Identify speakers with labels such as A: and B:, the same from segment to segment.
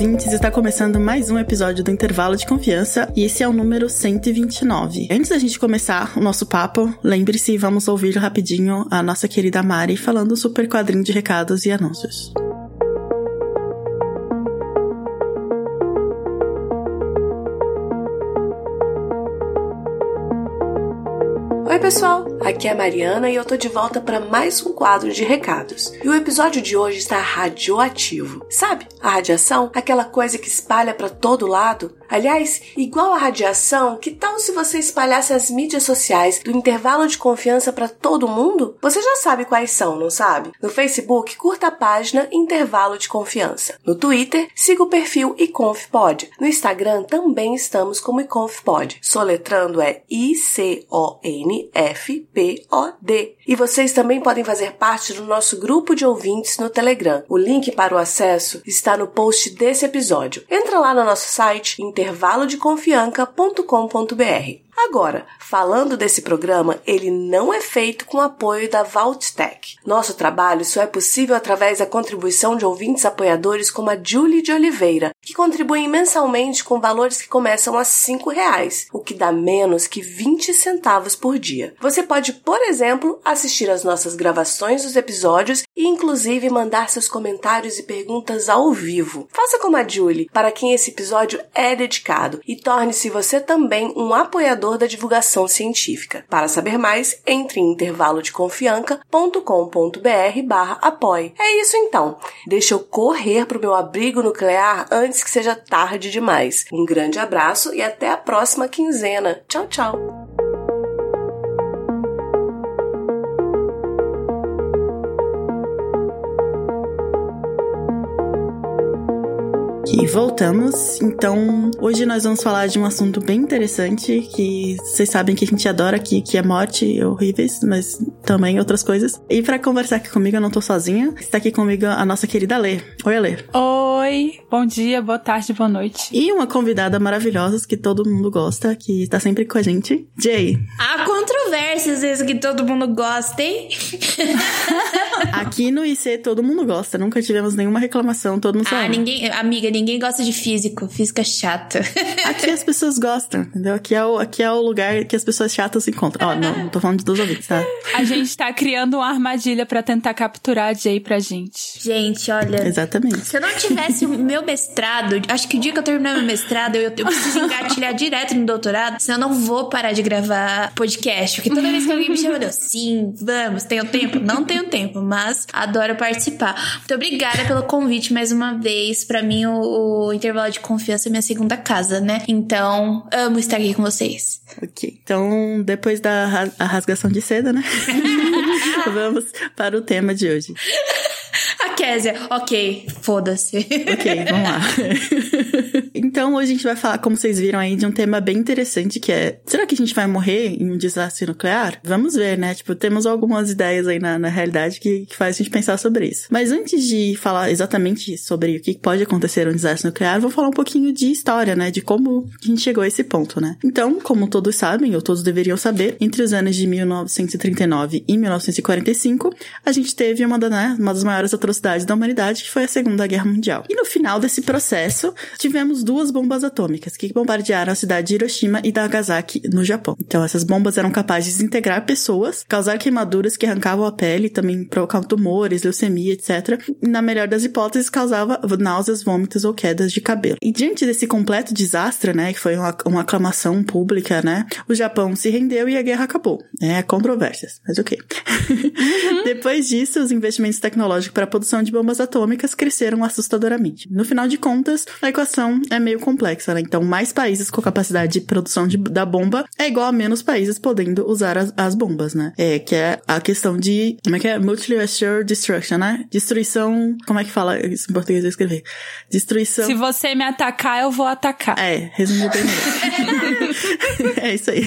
A: Ouvintes, está começando mais um episódio do Intervalo de Confiança e esse é o número 129. Antes da gente começar o nosso papo, lembre-se, vamos ouvir rapidinho a nossa querida Mari falando super quadrinho de recados e anúncios.
B: pessoal, aqui é a Mariana e eu tô de volta para mais um quadro de recados. E o episódio de hoje está radioativo. Sabe, a radiação, aquela coisa que espalha para todo lado? Aliás, igual a radiação, que tal se você espalhasse as mídias sociais do intervalo de confiança para todo mundo? Você já sabe quais são, não sabe? No Facebook, curta a página Intervalo de Confiança. No Twitter, siga o perfil iconfpod. No Instagram também estamos como iconfpod. Soletrando é I C O N FPOD. E vocês também podem fazer parte do nosso grupo de ouvintes no Telegram. O link para o acesso está no post desse episódio. Entra lá no nosso site intervalodeconfianca.com.br. Agora, falando desse programa, ele não é feito com apoio da Vaulttech. Nosso trabalho só é possível através da contribuição de ouvintes apoiadores como a Julie de Oliveira, que contribuem mensalmente com valores que começam a R$ reais, o que dá menos que 20 centavos por dia. Você pode, por exemplo, assistir às nossas gravações dos episódios e inclusive mandar seus comentários e perguntas ao vivo. Faça como a Julie, para quem esse episódio é dedicado, e torne-se você também um apoiador da divulgação científica. Para saber mais, entre em intervalodeconfianca.com.br barra apoie. É isso então. Deixa eu correr pro meu abrigo nuclear antes que seja tarde demais. Um grande abraço e até a próxima quinzena. Tchau, tchau!
A: E voltamos. Então, hoje nós vamos falar de um assunto bem interessante que vocês sabem que a gente adora aqui, que é morte horríveis, mas também outras coisas. E para conversar aqui comigo, eu não tô sozinha. Está aqui comigo a nossa querida Lê. Oi, Lê.
C: Oi, bom dia, boa tarde, boa noite.
A: E uma convidada maravilhosa que todo mundo gosta, que tá sempre com a gente, Jay.
D: Isso que todo mundo gosta, hein?
A: aqui no IC todo mundo gosta, nunca tivemos nenhuma reclamação, todo mundo sabe.
D: Ah, ninguém, amiga, ninguém gosta de físico. Física é chata.
A: Aqui as pessoas gostam, entendeu? Aqui é o, aqui é o lugar que as pessoas chatas se encontram. Ó, oh, não, não tô falando de dois ouvintes, tá?
C: A gente tá criando uma armadilha para tentar capturar a Jay pra gente.
D: Gente, olha.
A: Exatamente.
D: Se eu não tivesse o meu mestrado, acho que o dia que eu terminar meu mestrado, eu, eu preciso engatilhar direto no doutorado, senão eu não vou parar de gravar podcast. Porque toda vez que alguém me chama, eu, sim, vamos, tenho tempo? Não tenho tempo, mas adoro participar. Muito obrigada pelo convite mais uma vez. Para mim, o o intervalo de confiança é minha segunda casa, né? Então, amo estar aqui com vocês.
A: Ok. Então, depois da rasgação de seda, né? Vamos para o tema de hoje.
D: A Késia, ok, foda-se.
A: Ok, vamos lá. então, hoje a gente vai falar, como vocês viram aí, de um tema bem interessante que é: será que a gente vai morrer em um desastre nuclear? Vamos ver, né? Tipo, temos algumas ideias aí na, na realidade que, que faz a gente pensar sobre isso. Mas antes de falar exatamente sobre o que pode acontecer um desastre nuclear, vou falar um pouquinho de história, né? De como a gente chegou a esse ponto, né? Então, como todos sabem, ou todos deveriam saber, entre os anos de 1939 e 1945, a gente teve uma, né, uma das maiores atrocidades da humanidade, que foi a Segunda Guerra Mundial. E no final desse processo, tivemos duas bombas atômicas que bombardearam a cidade de Hiroshima e Nagasaki, no Japão. Então, essas bombas eram capazes de desintegrar pessoas, causar queimaduras que arrancavam a pele, também provocavam tumores, leucemia, etc. E, na melhor das hipóteses, causava náuseas, vômitos ou quedas de cabelo. E diante desse completo desastre, né, que foi uma, uma aclamação pública, né, o Japão se rendeu e a guerra acabou. É, controvérsias, mas ok. Uhum. Depois disso, os investimentos tecnológicos para a produção de bombas atômicas cresceram assustadoramente. No final de contas, a equação é meio complexa, né? Então, mais países com capacidade de produção de, da bomba é igual a menos países podendo usar as, as bombas, né? É, que é a questão de, como é que é? Mutually Assured Destruction, né? Destruição, como é que fala isso em português eu escrever? Destruição...
C: Se você me atacar, eu vou atacar.
A: É, resumiu bem é isso aí.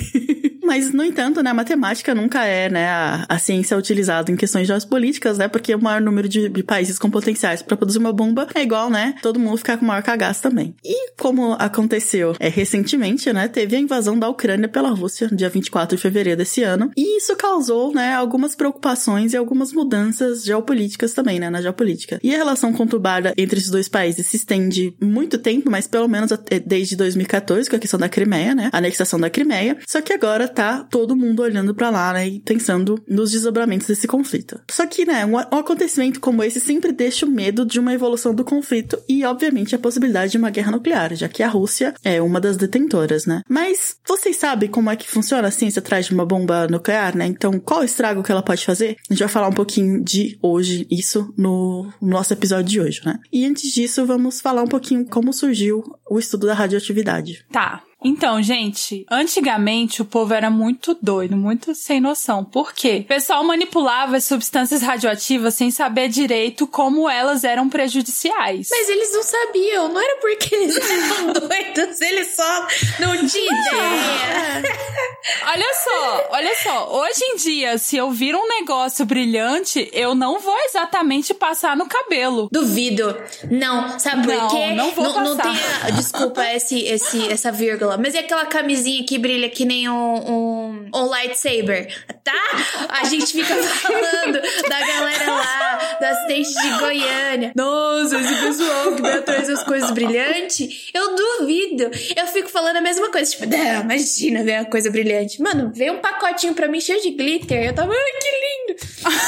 A: Mas, no entanto, né, a matemática nunca é, né, a, a ciência utilizada em questões geopolíticas, né, porque o maior número de, de países com potenciais para produzir uma bomba é igual, né, todo mundo ficar com o maior cagaço também. E como aconteceu é, recentemente, né, teve a invasão da Ucrânia pela Rússia, dia 24 de fevereiro desse ano, e isso causou, né, algumas preocupações e algumas mudanças geopolíticas também, né, na geopolítica. E a relação conturbada entre esses dois países se estende muito tempo, mas pelo menos desde 2014, com a questão da Crimeia, né, a anexação da Crimeia, só que agora tá todo mundo olhando para lá, né, e pensando nos desdobramentos desse conflito. Só que, né, um, acontecimento como esse sempre deixa o medo de uma evolução do conflito e, obviamente, a possibilidade de uma guerra nuclear, já que a Rússia é uma das detentoras, né? Mas vocês sabem como é que funciona a ciência atrás de uma bomba nuclear, né? Então, qual o estrago que ela pode fazer? A gente vai falar um pouquinho de hoje, isso no nosso episódio de hoje, né? E antes disso, vamos falar um pouquinho como surgiu o estudo da radioatividade.
C: Tá. Então, gente, antigamente o povo era muito doido, muito sem noção. Por quê? O pessoal manipulava as substâncias radioativas sem saber direito como elas eram prejudiciais.
D: Mas eles não sabiam, não era porque eles eram doidos, eles só não tinham ideia.
C: olha só, olha só, hoje em dia, se eu vir um negócio brilhante, eu não vou exatamente passar no cabelo.
D: Duvido. Não, sabe
C: Não,
D: por quê?
C: não vou
D: não, não
C: passar.
D: tem a- desculpa esse, esse, essa vírgula. Mas e aquela camisinha que brilha que nem um, um, um lightsaber, tá? A gente fica falando da galera lá, do acidente de Goiânia. Nossa, esse pessoal que vai atrás das coisas brilhantes. Eu duvido. Eu fico falando a mesma coisa. Tipo, "Não, imagina ver uma coisa brilhante. Mano, veio um pacotinho pra mim cheio de glitter. Eu tava, ai, que lindo.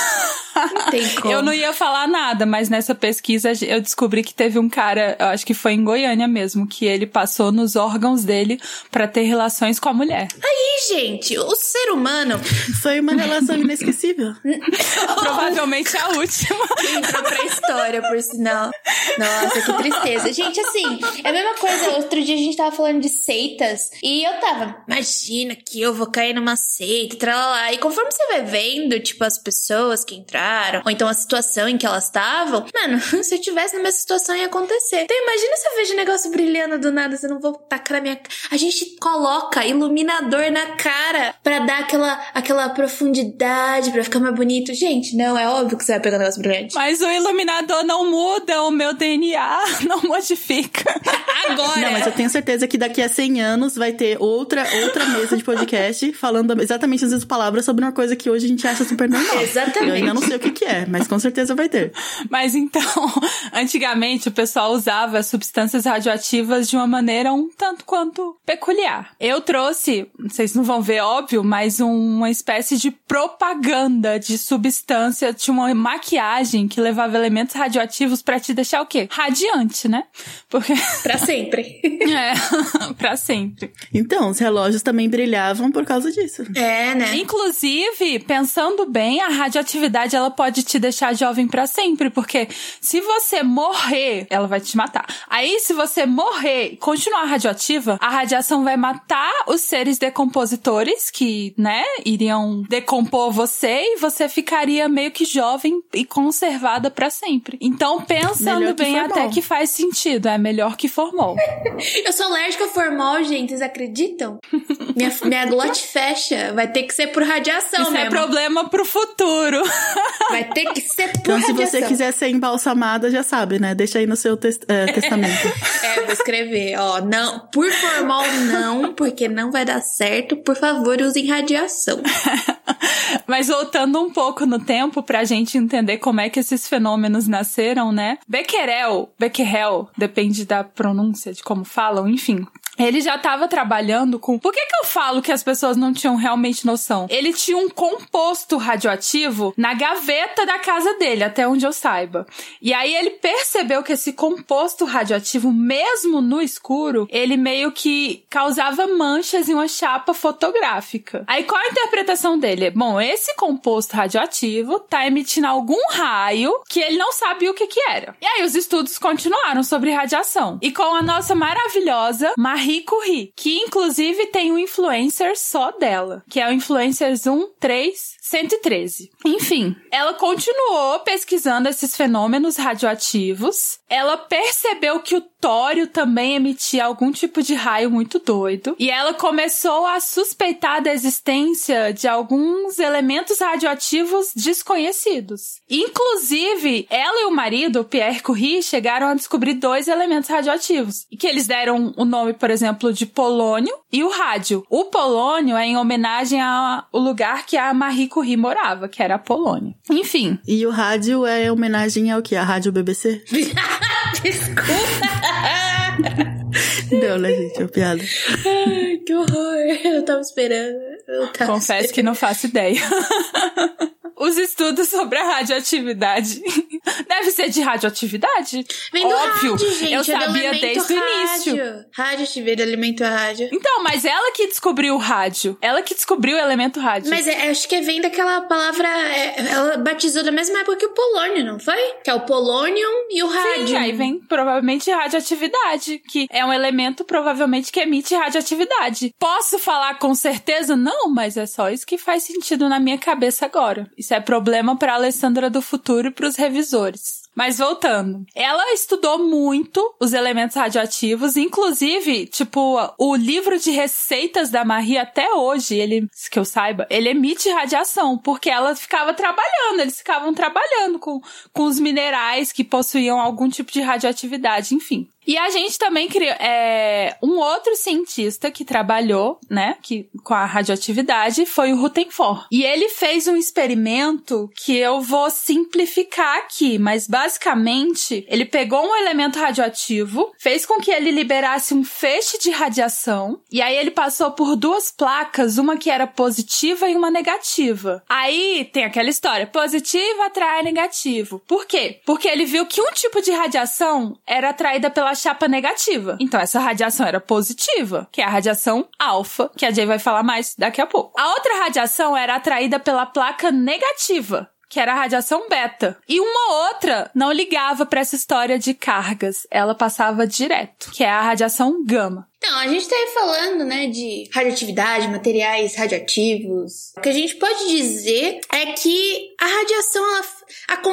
D: Não tem como.
C: Eu não ia falar nada, mas nessa pesquisa eu descobri que teve um cara, eu acho que foi em Goiânia mesmo, que ele passou nos órgãos dele pra ter relações com a mulher.
D: Ih, gente, o ser humano
A: Foi uma relação inesquecível.
C: Provavelmente a última.
D: entrou pra história, por sinal. Nossa, que tristeza. Gente, assim, é a mesma coisa. Outro dia a gente tava falando de seitas e eu tava, imagina que eu vou cair numa seita, tralalá. E conforme você vai vendo, tipo, as pessoas que entraram, ou então a situação em que elas estavam, mano, se eu tivesse na mesma situação ia acontecer. Então imagina se eu vejo um negócio brilhando do nada, você não vou tacar na minha. A gente coloca iluminador na cara pra dar aquela, aquela profundidade, pra ficar mais bonito. Gente, não, é óbvio que você vai pegar um negócio brilhante.
C: Mas o iluminador não muda o meu DNA, não modifica.
D: Agora!
A: Não, mas eu tenho certeza que daqui a 100 anos vai ter outra, outra mesa de podcast falando exatamente as mesmas palavras sobre uma coisa que hoje a gente acha super normal.
D: Exatamente.
A: Eu ainda não sei o que, que é, mas com certeza vai ter.
C: Mas então, antigamente o pessoal usava substâncias radioativas de uma maneira um tanto quanto peculiar. Eu trouxe, vocês não vão ver, óbvio, mas uma espécie de propaganda de substância, de uma maquiagem que levava elementos radioativos pra te deixar o quê? Radiante, né? Porque.
D: Pra sempre.
C: é, pra sempre.
A: Então, os relógios também brilhavam por causa disso.
D: É, né?
C: Inclusive, pensando bem, a radioatividade ela pode te deixar jovem pra sempre, porque se você morrer, ela vai te matar. Aí, se você morrer e continuar radioativa, a radiação vai matar os seres decompositores que, né, iriam decompor você e você ficaria meio que jovem e conservada pra sempre. Então, pensando bem,
A: formol.
C: até que faz sentido, é melhor que formol.
D: Eu sou alérgica a formol, gente. Vocês acreditam? minha, minha glote fecha. Vai ter que ser por radiação
C: Isso é
D: mesmo.
C: problema pro futuro.
D: Vai ter que ser por
A: Então, se
D: radiação.
A: você quiser ser embalsamada, já sabe, né? Deixa aí no seu tes- eh, testamento.
D: É, vou escrever, ó. Não, por formol não, porque não vai dar certo. Por favor, usem radiação.
C: Mas voltando um pouco no tempo pra gente entender como é que esses fenômenos nasceram, né? Becquerel, Becquerel, depende da pronúncia de como falam, enfim. Ele já tava trabalhando com. Por que que eu falo que as pessoas não tinham realmente noção? Ele tinha um composto radioativo na gaveta da casa dele, até onde eu saiba. E aí ele percebeu que esse composto radioativo, mesmo no escuro, ele meio que causava manchas em uma chapa fotográfica. Aí qual a interpretação dele? Bom, esse composto radioativo tá emitindo algum raio que ele não sabia o que que era. E aí os estudos continuaram sobre radiação. E com a nossa maravilhosa Marie Curie, que inclusive tem um influencer só dela, que é o Influencers 113. Enfim, ela continuou pesquisando esses fenômenos radioativos. Ela percebeu que o tório também emitia algum tipo de raio muito doido. E ela começou a suspeitar da existência de alguns elementos radioativos desconhecidos. Inclusive, ela e o marido, Pierre Curie, chegaram a descobrir dois elementos radioativos. E que eles deram o nome, por exemplo, de polônio e o rádio. O polônio é em homenagem ao lugar que a Marie Curie morava, que era a Polônia. Enfim.
A: E o rádio é homenagem ao que? A Rádio BBC?
D: Desculpa.
A: Não, né, gente? É uma piada.
D: Ai, que horror. Eu tava esperando. Eu tava
C: Confesso que não faço ideia. Os estudos sobre a radioatividade. Deve ser de radioatividade?
D: Vem do
C: Óbvio.
D: rádio, gente.
C: eu
D: é
C: sabia desde o início.
D: rádio. Rádio atividade, elemento rádio.
C: Então, mas ela que descobriu o rádio. Ela que descobriu o elemento rádio.
D: Mas é- acho que vem daquela palavra. é, ela batizou da mesma época que o polônio, não foi? Que é o polônio e o rádio.
C: Sim, aí vem provavelmente radioatividade, que é um elemento provavelmente que emite radioatividade. Posso falar com certeza? Não, mas é só isso que faz sentido na minha cabeça agora. Isso é problema para Alessandra do futuro e para os revisores. Mas voltando, ela estudou muito os elementos radioativos, inclusive, tipo, o livro de receitas da Marie até hoje, ele, que eu saiba, ele emite radiação, porque ela ficava trabalhando, eles ficavam trabalhando com, com os minerais que possuíam algum tipo de radioatividade, enfim. E a gente também criou é, um outro cientista que trabalhou, né, que, com a radioatividade foi o Rutherford. E ele fez um experimento que eu vou simplificar aqui, mas basicamente ele pegou um elemento radioativo, fez com que ele liberasse um feixe de radiação, e aí ele passou por duas placas, uma que era positiva e uma negativa. Aí tem aquela história, positivo atrai negativo. Por quê? Porque ele viu que um tipo de radiação era atraída pela chapa negativa. Então essa radiação era positiva, que é a radiação alfa, que a Jay vai falar mais daqui a pouco. A outra radiação era atraída pela placa negativa, que era a radiação beta. E uma outra não ligava para essa história de cargas, ela passava direto, que é a radiação gama.
D: Então, a gente tá aí falando, né, de radioatividade, materiais radioativos. O que a gente pode dizer é que a radiação, ela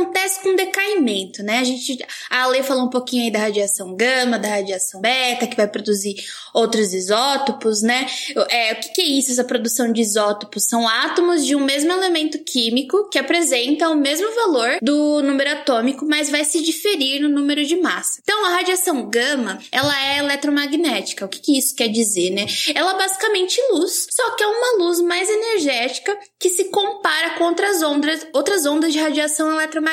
D: acontece com decaimento, né? A gente, a Ale falou um pouquinho aí da radiação gama, da radiação beta, que vai produzir outros isótopos, né? É, o que, que é isso, essa produção de isótopos? São átomos de um mesmo elemento químico que apresenta o mesmo valor do número atômico, mas vai se diferir no número de massa. Então, a radiação gama, ela é eletromagnética. O que, que isso quer dizer, né? Ela é basicamente luz, só que é uma luz mais energética que se compara com outras ondas, outras ondas de radiação eletromagnética.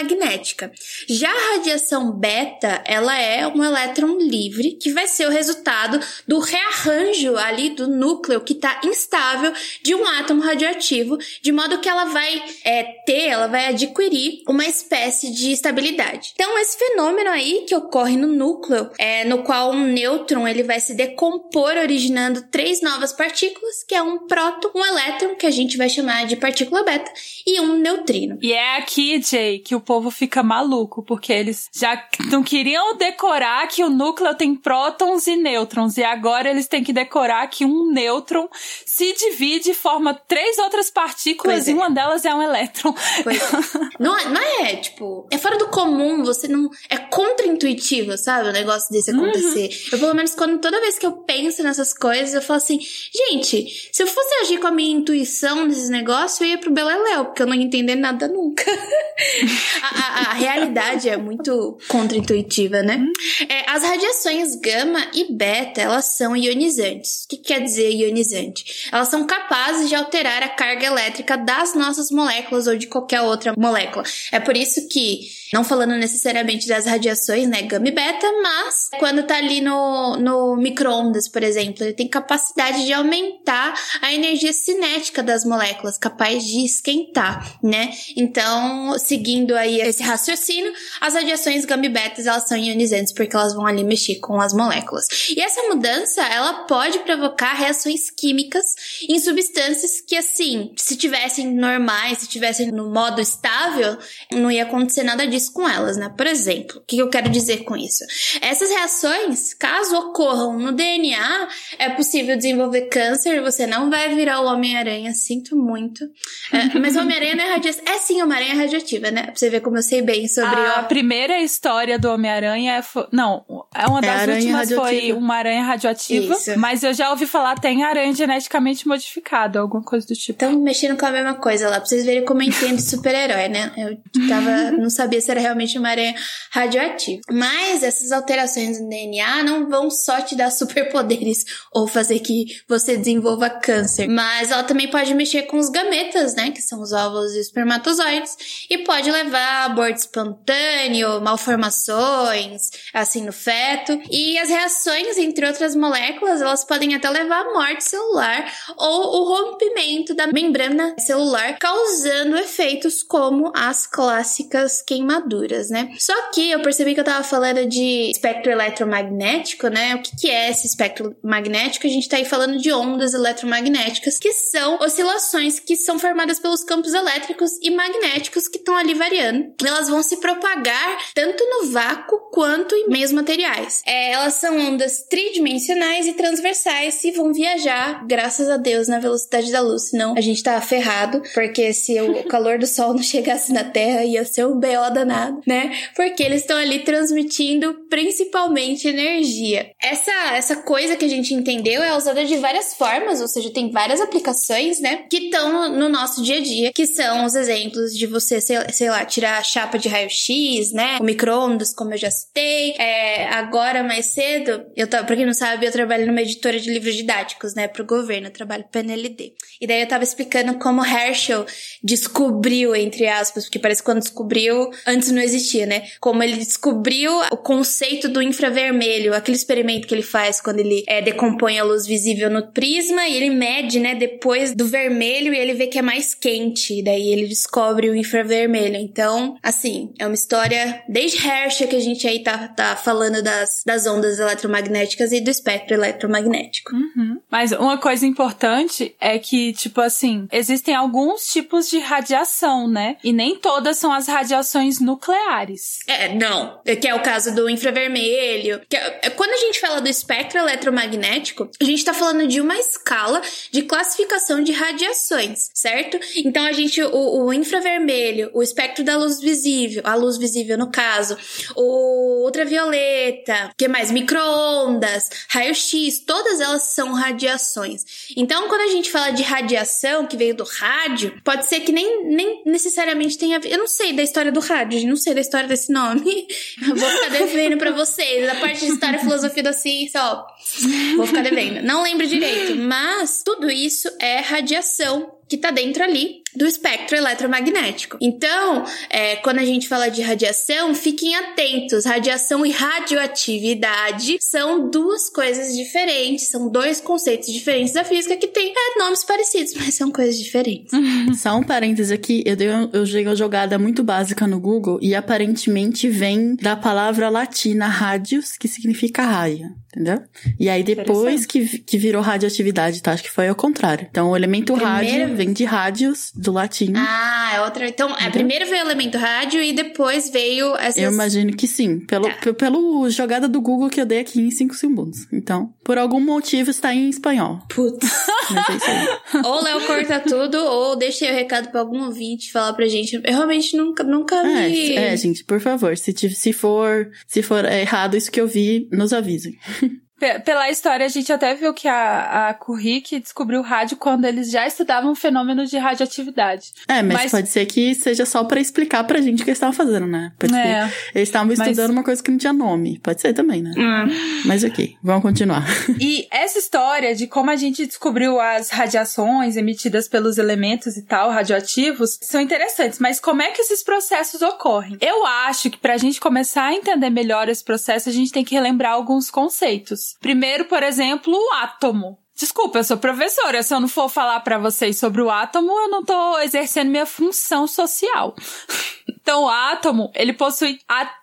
D: Já a radiação beta, ela é um elétron livre que vai ser o resultado do rearranjo ali do núcleo que está instável de um átomo radioativo, de modo que ela vai é, ter, ela vai adquirir uma espécie de estabilidade. Então, esse fenômeno aí que ocorre no núcleo, é, no qual um nêutron ele vai se decompor originando três novas partículas, que é um próton, um elétron, que a gente vai chamar de partícula beta, e um neutrino.
C: E é aqui, Jay, que o povo fica maluco, porque eles já não queriam decorar que o núcleo tem prótons e nêutrons, e agora eles têm que decorar que um nêutron se divide e forma três outras partículas,
D: Pois
C: e
D: é.
C: uma delas é um elétron.
D: É. não, é- não é, tipo, é fora do comum, você não. É contra-intuitivo, sabe? O negócio desse acontecer. Eu, pelo menos, quando toda vez que eu penso nessas coisas, eu falo assim, gente, se eu fosse agir com a minha intuição nesses negócios, eu ia pro Beleléu, porque eu não ia entender nada nunca. a, a- realidade é muito contraintuitiva, né? É, as radiações gama e beta, elas são ionizantes. O que quer dizer ionizante? Elas são capazes de alterar a carga elétrica das nossas moléculas ou de qualquer outra molécula. É por isso que, não falando necessariamente das radiações, né, gama beta, mas quando tá ali no, no micro-ondas, por exemplo, ele tem capacidade de aumentar a energia cinética das moléculas, capaz de esquentar, né? Então, seguindo aí esse raciocínio, as radiações gama betas, elas são ionizantes porque elas vão ali mexer com as moléculas. E essa mudança, ela pode provocar reações químicas em substâncias que, assim, se tivessem normais, se tivessem no modo estável, não ia acontecer nada disso com elas, né? Por exemplo, o que eu quero dizer com isso? Essas reações, caso ocorram no DNA, é possível desenvolver câncer, você não vai virar o Homem-Aranha, sinto muito. É, mas o Homem-Aranha não é radioativo. É sim, uma aranha radioativa, né? Pra você ver como eu sei bem sobre
C: A
D: o...
C: primeira história do Homem-Aranha é. Não, é uma
A: É
C: das
A: aranha
C: últimas foi uma aranha radioativa.
D: Isso.
C: Mas eu já ouvi falar tem aranha geneticamente modificada, alguma coisa do tipo.
D: Estão mexendo com a mesma coisa lá, pra vocês verem como eu entendo super-herói, né? Eu tava, não sabia se era realmente uma aranha radioativa. Mas essas alterações no DNA não vão só te dar superpoderes ou fazer que você desenvolva câncer. Mas ela também pode mexer com os gametas, né? Que são os óvulos e espermatozoides. E pode levar a aborto espontâneo, malformações, assim, no feto. E as reações entre outras moléculas, elas podem até levar à morte celular ou o rompimento da membrana celular, causando efeitos como as clássicas queimaduras, né? Só que eu percebi que eu tava falando de espectro eletromagnético, né? O que, que é esse espectro magnético? A gente tá aí falando de ondas eletromagnéticas, que são oscilações que são formadas pelos campos elétricos e magnéticos que estão ali variando. Elas vão se propagar tanto no vácuo quanto em meios materiais. É, elas são ondas tridimensionais e transversais e vão viajar, graças a Deus, na velocidade da luz. Senão a gente tá ferrado, porque se o calor do sol não chegasse na Terra, ia ser um BO danado, né? Porque eles estão ali transmitindo principalmente energia. Essa, essa coisa que a gente entendeu é usada de várias formas, ou seja, tem várias aplicações, né? Que estão no, no nosso dia a dia, que são os exemplos de você, sei, sei lá, tirar a chapa de raio-x, né? O micro-ondas, como eu já citei. É, agora, mais cedo, eu tava, pra quem não sabe, eu trabalho numa editora de livros didáticos, né? Pro governo, eu trabalho pro NLD. E daí eu tava explicando como Herschel descobriu, entre aspas, porque parece que quando descobriu, antes não existia, né? Como ele descobriu o conceito do infravermelho, aquele experimento que ele faz quando ele é, decompõe a luz visível no prisma e ele mede, né, depois do vermelho e ele vê que é mais quente. Daí ele descobre o infravermelho. Então, assim, é uma história desde Herschel que a gente aí tá, tá falando das, das ondas eletromagnéticas e do espectro eletromagnético.
C: Uhum. Mas uma coisa importante é que, tipo assim, existem alguns tipos de radiação, né? E nem todas são as radiações nucleares.
D: É, não. Que é o caso do infravermelho. Que é- é- quando a gente fala do espectro eletromagnético, a gente tá falando de uma escala de classificação de radiações, certo? Então a gente, o, o infravermelho, o espectro da luz visível, a luz visível no caso, o ultravioleta, que mais? Micro-ondas, raio-x, todas elas são radiações. Então, quando a gente fala de radiação que veio do rádio, pode ser que nem, nem necessariamente tenha a ver. Eu não sei da história do rádio, não sei da história desse nome. Eu vou ficar devendo pra vocês. A parte de história e filosofia da ciência, ó. Vou ficar devendo. Não lembro direito. Mas tudo isso é radiação que tá dentro ali do espectro eletromagnético. Então, é, quando a gente fala de radiação, fiquem atentos. Radiação e radioatividade são duas coisas diferentes, são dois conceitos diferentes da física que têm é, nomes parecidos, mas são coisas diferentes.
A: Só um parênteses aqui, eu dei, eu dei uma jogada muito básica no Google e aparentemente vem da palavra latina radius, que significa raio, entendeu? E aí depois que, que virou radioatividade, tá? Acho que foi ao contrário. Então o elemento
D: Primeiro-
A: rádio vem de radius, do latim.
D: Ah, é outra. Então, é, primeiro veio o elemento rádio e depois veio essas.
A: Eu imagino que sim, pelo,
D: Tá.
A: pe- pelo jogada do Google que eu dei aqui em 5 segundos. Então, por algum motivo está em espanhol.
D: Putz.
A: É
D: ou Léo corta tudo, ou deixa aí o recado pra algum ouvinte falar pra gente. Eu realmente nunca, nunca vi.
A: É, é, gente, por favor, se, se for se for errado isso que eu vi, nos avisem.
C: pela história, a gente até viu que a, a Kurik descobriu o rádio quando eles já estudavam fenômenos de radioatividade.
A: É, mas, mas... pode ser que seja só para explicar pra gente o que eles estavam fazendo, né? Pode é, eles estavam estudando mas... uma coisa que não tinha nome. Pode ser também, né? Hum. Mas ok, vamos continuar.
C: E essa história de como a gente descobriu as radiações emitidas pelos elementos e tal, radioativos, são interessantes. Mas como é que esses processos ocorrem? Eu acho que pra gente começar a entender melhor esse processo, a gente tem que relembrar alguns conceitos. Primeiro, por exemplo, o átomo. Desculpa, eu sou professora. Se eu não for falar para vocês sobre o átomo, eu não tô exercendo minha função social. então, o átomo, ele possui até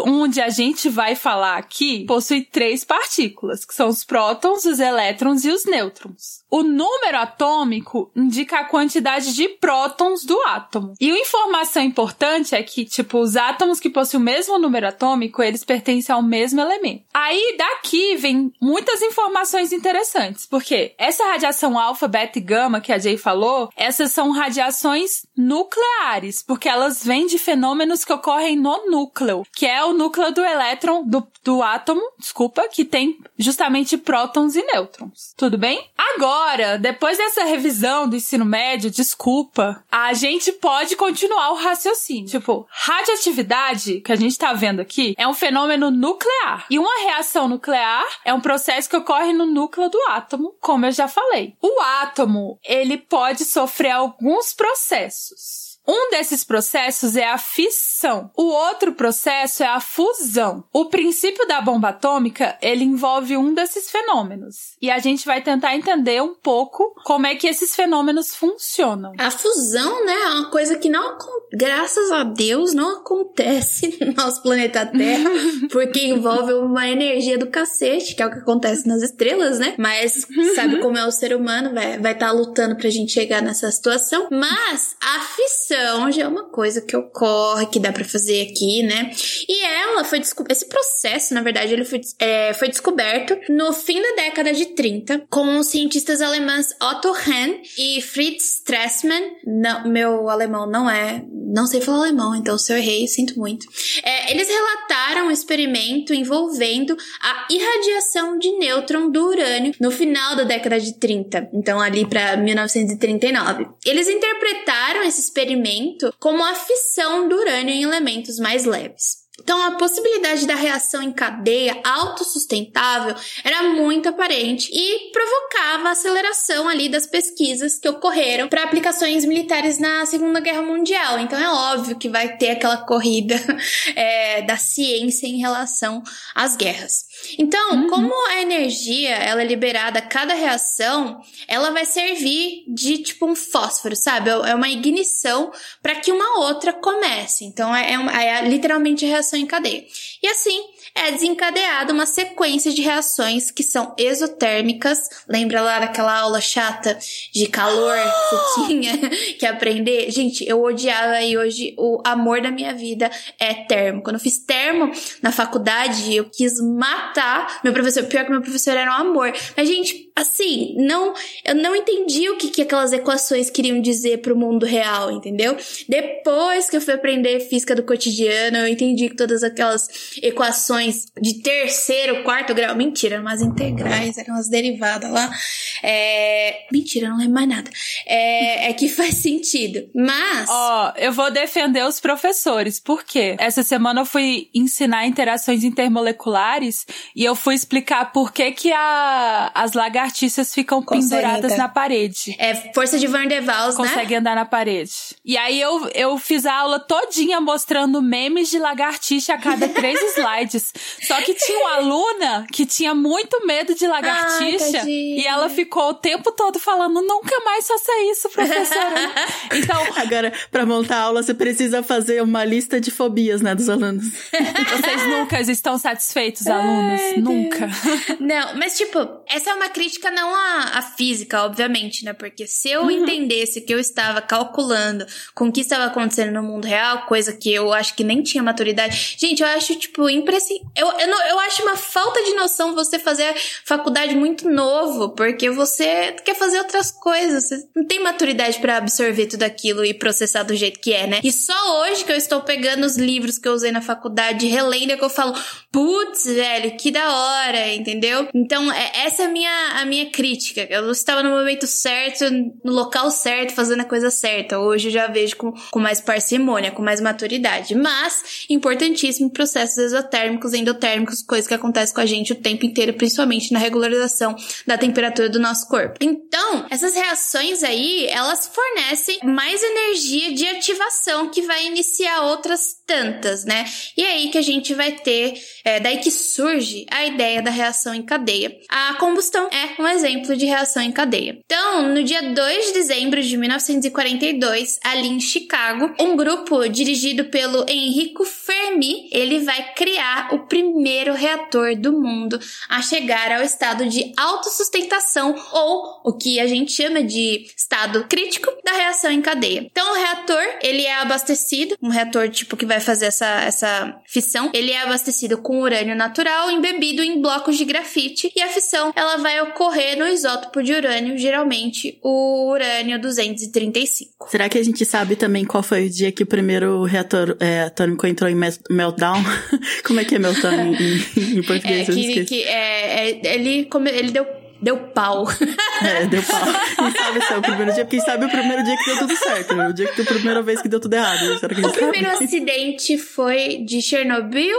C: onde a gente vai falar aqui, possui três partículas, que são os prótons, os elétrons e os nêutrons. O número atômico indica a quantidade de prótons do átomo. E uma informação importante é que, tipo, os átomos que possuem o mesmo número atômico, eles pertencem ao mesmo elemento. Aí, daqui vem muitas informações interessantes, porque essa radiação alfa, beta e gama que a Jay falou, essas são radiações nucleares, porque elas vêm de fenômenos que ocorrem no núcleo núcleo, que é o núcleo do elétron, do, do átomo, desculpa, que tem justamente prótons e nêutrons. Tudo bem? Agora, depois dessa revisão do ensino médio, desculpa, a gente pode continuar o raciocínio. Tipo, radioatividade, que a gente tá vendo aqui, é um fenômeno nuclear. E uma reação nuclear é um processo que ocorre no núcleo do átomo, como eu já falei. O átomo, ele pode sofrer alguns processos. Um desses processos é a fissão. O outro processo é a fusão. O princípio da bomba atômica, ele envolve um desses fenômenos. E a gente vai tentar entender um pouco como é que esses fenômenos funcionam.
D: A fusão, né, é uma coisa que não, graças a Deus, não acontece no nosso planeta Terra, porque envolve uma energia do cacete, que é o que acontece nas estrelas, né? Mas sabe como é o ser humano, vai estar vai tá lutando pra gente chegar nessa situação. Mas a fissão então, já é uma coisa que ocorre, que dá para fazer aqui, né? E ela foi esse processo, na verdade, ele foi, é, foi descoberto no fim da década de 30 com os cientistas alemães Otto Hahn e Fritz Strassmann. Não, meu alemão não é, não sei falar alemão, então se eu errei, sinto muito. É, eles relataram um experimento envolvendo a irradiação de nêutron do urânio no final da década de 30, então ali para 1939. Eles interpretaram esse experimento elemento como a fissão do urânio em elementos mais leves. Então, a possibilidade da reação em cadeia autossustentável era muito aparente e provocava a aceleração ali das pesquisas que ocorreram para aplicações militares na Segunda Guerra Mundial. Então, é óbvio que vai ter aquela corrida é, da ciência em relação às guerras. Então, uhum. como a energia ela é liberada a cada reação, ela vai servir de tipo um fósforo, sabe? É uma ignição para que uma outra comece. Então, é, é, é literalmente a reação em cadeia. E assim, é desencadeada uma sequência de reações que são exotérmicas. Lembra lá daquela aula chata de calor que você tinha que aprender? Gente, eu odiava e hoje o amor da minha vida é termo. Quando eu fiz termo na faculdade, eu quis matar meu professor. Pior que meu professor era um amor. Mas, gente, assim, não, eu não entendi o que, que aquelas equações queriam dizer pro mundo real, entendeu? Depois que eu fui aprender física do cotidiano, eu entendi que todas aquelas equações de terceiro, quarto grau. Mentira, umas integrais, eram as derivadas lá. É... Mentira, não lembro mais nada. É, é que faz sentido. Mas.
C: Ó, oh, eu vou defender os professores. Por quê? Essa semana eu fui ensinar interações intermoleculares e eu fui explicar por que, que a, as lagartixas ficam Consegue penduradas andar. na parede.
D: É força de Van der Waals,
C: né? Consegue andar na parede. E aí eu, eu fiz a aula todinha mostrando memes de lagartixa a cada três slides. Só que tinha uma aluna que tinha muito medo de lagartixa Ai, e ela ficou o tempo todo falando: nunca mais faça isso, professora.
A: então. Agora, para montar a aula, você precisa fazer uma lista de fobias, né, dos alunos.
C: Vocês nunca estão satisfeitos, alunos? Ai, nunca.
D: Não, mas tipo, essa é uma crítica crítica não à, à física, obviamente, né? Porque se eu uhum. entendesse que eu estava calculando com o que estava acontecendo no mundo real, coisa que eu acho que nem tinha maturidade. Gente, eu acho, tipo, impressionante. Eu, eu, não, eu acho uma falta de noção você fazer faculdade muito novo, porque você quer fazer outras coisas. Você não tem maturidade para absorver tudo aquilo e processar do jeito que é, né? E só hoje que eu estou pegando os livros que eu usei na faculdade, relendo, é que eu falo, putz, velho, que da hora, entendeu? Então, é, essa é a minha, a minha crítica. Eu estava no momento certo, no local certo, fazendo a coisa certa. Hoje eu já vejo com, com mais parcimônia, com mais maturidade. Mas, importantíssimo, processos exotérmicos, endotérmicos, coisas que acontecem com a gente o tempo inteiro, principalmente na regularização da temperatura do nosso corpo. Então, essas reações aí, elas fornecem mais energia de ativação que vai iniciar outras tantas, né? E é aí que a gente vai ter, é daí que surge a ideia da reação em cadeia. A combustão é um exemplo de reação em cadeia. Então, no dia 2 de dezembro de 1942, ali em Chicago, um grupo dirigido pelo Enrico Fermi, ele vai criar o primeiro reator do mundo a chegar ao estado de autossustentação ou o que a gente chama de estado crítico da reação em cadeia. Então, o reator, ele é abastecido, um reator tipo que vai fazer essa, essa fissão, ele é abastecido com urânio natural embebido em blocos de grafite e a fissão, ela vai ocorrer no isótopo de urânio, geralmente o urânio 235.
A: Será que a gente sabe também qual foi o dia que o primeiro reator é, atômico entrou em meltdown? Como é que é meltdown em, em português?
D: É, que, que é, é, ele, ele deu Deu pau.
A: É, deu pau. Quem sabe se é o primeiro dia, porque quem sabe o primeiro dia que deu tudo certo, né? O dia que deu a primeira vez que deu tudo errado. Será que
D: o primeiro acidente foi de Chernobyl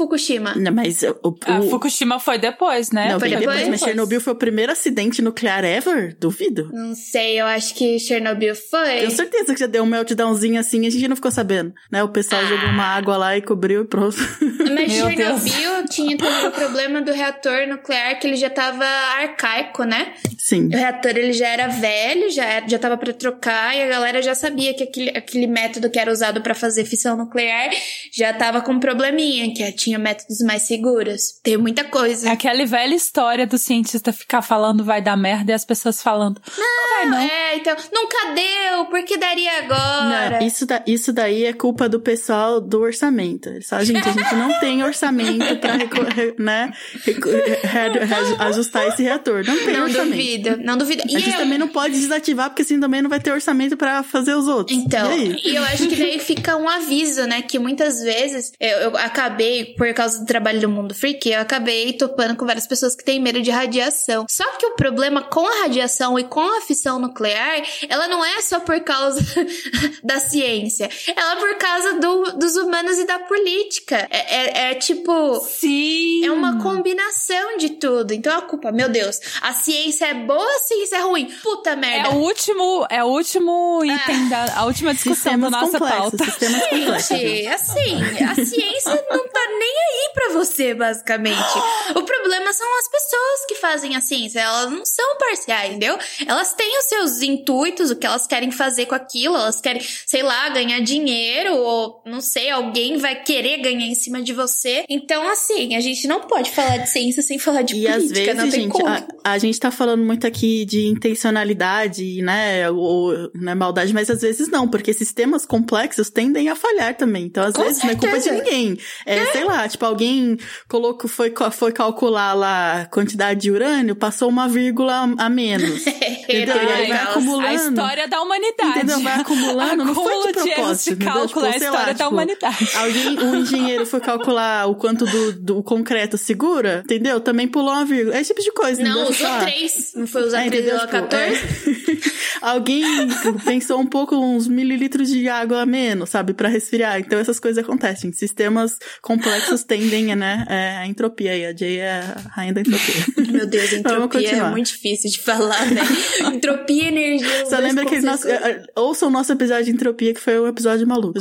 D: Fukushima.
A: Não, mas o, o...
C: A Fukushima foi depois, né?
A: Não,
C: foi
A: depois, depois, mas Chernobyl foi o primeiro acidente nuclear ever? Duvido.
D: Não sei, eu acho que Chernobyl foi.
A: Tenho certeza que já deu um meltdownzinho assim e a gente não ficou sabendo, né? O pessoal ah. jogou uma água lá e cobriu e pronto.
D: Mas Meu Chernobyl Deus. tinha também o problema do reator nuclear que ele já tava arcaico, né?
A: Sim.
D: O reator ele já era velho, já, já tava para trocar e a galera já sabia que aquele, aquele método que era usado para fazer fissão nuclear já tava com um probleminha, que tinha métodos mais seguros. Tem muita coisa.
C: É aquela velha história do cientista ficar falando vai dar merda e as pessoas falando não, não vai não.
D: É, então, nunca deu, porque daria agora?
A: Não, isso, da, isso daí é culpa do pessoal do orçamento. Eles falam, gente, a gente não tem orçamento pra né, ajustar esse reator. Não tem
D: não
A: orçamento.
D: Duvido, não duvido.
A: E a gente eu... também não pode desativar, porque assim também não vai ter orçamento para fazer os outros.
D: Então, e, e, eu acho que daí fica um aviso, né? Que muitas vezes eu, eu acabei, por causa do trabalho do Mundo Freak, eu acabei topando com várias pessoas que têm medo de radiação. Só que o problema com a radiação e com a fissão nuclear, ela não é só por causa da ciência. Ela é por causa do, dos humanos e da política. É, é, é, tipo.
C: Sim.
D: É uma combinação de tudo. Então a culpa, meu Deus, a ciência é boa, ciência é ruim. Puta merda.
C: É o último, é o último item ah. da a última discussão da nossa pauta.
D: Gente, assim, a ciência não tá nem aí pra você, basicamente. O problema são as pessoas que fazem a ciência. Elas não são parciais, entendeu? Elas têm os seus intuitos, o que elas querem fazer com aquilo. Elas querem, sei lá, ganhar dinheiro, ou não sei, alguém vai querer ganhar em cima de você. Então, assim, a gente não pode falar de ciência sem falar de
A: e
D: política.
A: às vezes,
D: não tem
A: gente,
D: como.
A: A, a, gente tá falando muito aqui de intencionalidade, né? Ou né, maldade, mas às vezes não, porque sistemas complexos tendem a falhar também. Então, às com vezes, certeza. não é culpa de ninguém. É, é, sei lá, tipo, alguém colocou, foi, foi calcular lá a quantidade de urânio, passou uma vírgula a menos. entendeu? E aí vai acumulando. A
C: história da humanidade.
A: Entendeu? Vai acumulando, não foi de propósito.
C: De cálculo, tipo,
A: a
C: história
A: lá,
C: da
A: tipo,
C: humanidade.
A: Alguém, um engenheiro foi calcular o quanto do, do concreto segura, entendeu? Também pulou uma vírgula. É esse tipo de coisa.
D: Não, usou três. Não foi usar é, 3,14? Tipo,
A: é. Alguém pensou um pouco uns mililitros de água a menos, sabe? para resfriar. Então essas coisas acontecem. Sistemas complexos tendem, né? É, a entropia aí. A Jay é a rainha da entropia.
D: Meu Deus, entropia é muito difícil de falar, né? entropia, energia.
A: Só lembra que nosso, ouça o nosso episódio de entropia, que foi um episódio maluco.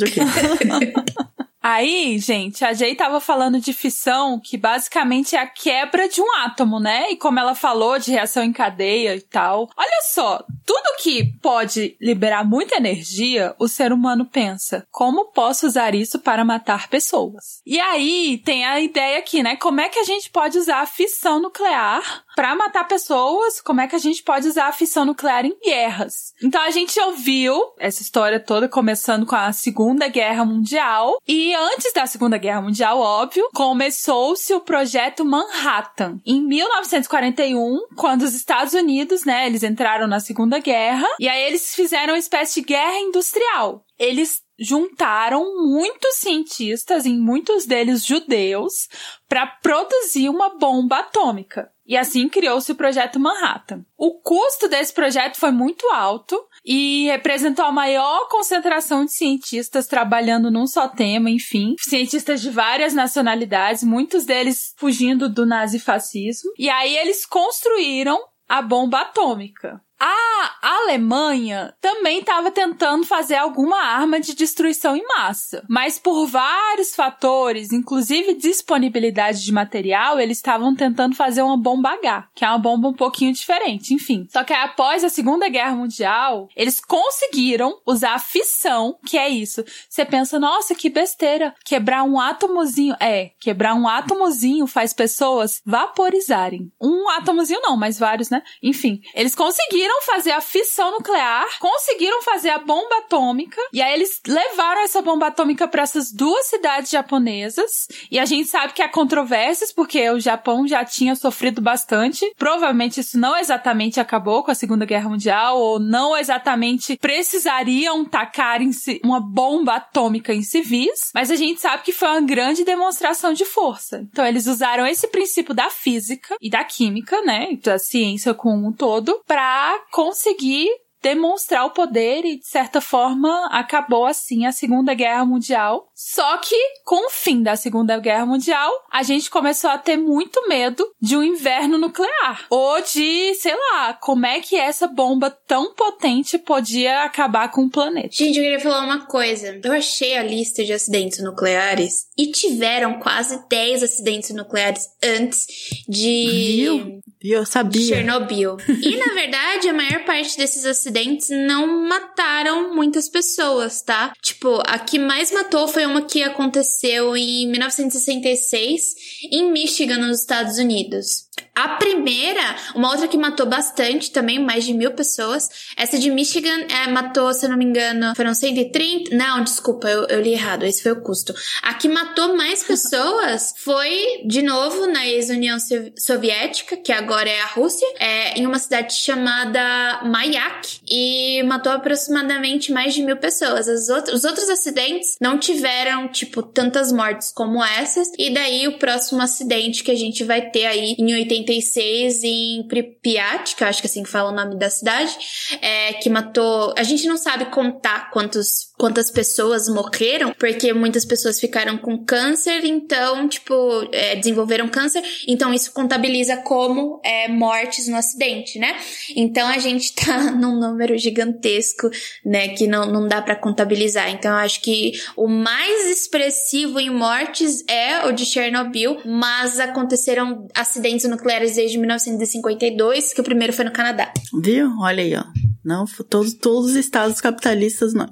C: Aí, gente, a Jay tava falando de fissão, que basicamente é a quebra de um átomo, né? E como ela falou de reação em cadeia e tal. Olha só, tudo que pode liberar muita energia, o ser humano pensa: como posso usar isso para matar pessoas? E aí tem a ideia aqui, né? Como é que a gente pode usar a fissão nuclear para matar pessoas? Como é que a gente pode usar a fissão nuclear em guerras? Então a gente ouviu essa história toda começando com a Segunda Guerra Mundial e antes da Segunda Guerra Mundial, óbvio, começou-se o projeto Manhattan. Em 1941, quando os Estados Unidos, né, eles entraram na Segunda Guerra e aí eles fizeram uma espécie de guerra industrial. Eles juntaram muitos cientistas, e muitos deles judeus, para produzir uma bomba atômica. E assim criou-se o projeto Manhattan. O custo desse projeto foi muito alto e representou a maior concentração de cientistas trabalhando num só tema, enfim, cientistas de várias nacionalidades, muitos deles fugindo do nazifascismo. E aí eles construíram a bomba atômica. A Alemanha também estava tentando fazer alguma arma de destruição em massa, mas por vários fatores, inclusive disponibilidade de material, eles estavam tentando fazer uma bomba H, que é uma bomba um pouquinho diferente, enfim. Só que após a Segunda Guerra Mundial, eles conseguiram usar a fissão, que é isso. Você pensa, nossa, que besteira, quebrar um átomozinho. É, quebrar um átomozinho faz pessoas vaporizarem. Um átomozinho não, mas vários, né? Enfim, eles conseguiram conseguiram fazer a fissão nuclear, conseguiram fazer a bomba atômica, e aí eles levaram essa bomba atômica para essas duas cidades japonesas. E a gente sabe que há controvérsias, porque o Japão já tinha sofrido bastante. Provavelmente isso não exatamente acabou com a Segunda Guerra Mundial, ou não exatamente precisariam tacar em si uma bomba atômica em civis, mas a gente sabe que foi uma grande demonstração de força. Então eles usaram esse princípio da física e da química, né, da ciência como um todo, para conseguir demonstrar o poder e, de certa forma, acabou assim a Segunda Guerra Mundial. Só que, com o fim da Segunda Guerra Mundial, a gente começou a ter muito medo de um inverno nuclear. Ou de, sei lá, como é que essa bomba tão potente podia acabar com o planeta.
D: Gente, eu queria falar uma coisa. Eu achei a lista de acidentes nucleares e tiveram quase 10 acidentes nucleares antes de.
A: Viu? Eu sabia.
D: Chernobyl. e, na verdade, a maior parte desses acidentes não mataram muitas pessoas, tá? Tipo, a que mais matou foi uma que aconteceu em 1966 em Michigan, nos Estados Unidos. A primeira, uma outra que matou bastante também, mais de mil pessoas. Essa de Michigan é, matou, se eu não me engano, foram 130. Não, desculpa, eu, eu li errado. Esse foi o custo. A que matou mais pessoas foi, de novo, na ex-União Soviética, que agora é a Rússia, é, em uma cidade chamada Mayak, e matou aproximadamente mais de mil pessoas. As outras, os outros acidentes não tiveram, tipo, tantas mortes como essas. E daí o próximo acidente que a gente vai ter aí em 86 em Pripyat, que eu acho que é assim que fala o nome da cidade, é, que matou. A gente não sabe contar quantos, quantas pessoas morreram, porque muitas pessoas ficaram com câncer, então, tipo, é, desenvolveram câncer, então isso contabiliza como é, mortes no acidente, né? Então a gente tá num número gigantesco, né, que não, não dá para contabilizar. Então eu acho que o mais expressivo em mortes é o de Chernobyl, mas aconteceram acidentes nucleares desde 1952, que o primeiro foi no Canadá.
A: Viu? Olha aí, ó. Não, todos, todos os estados capitalistas não.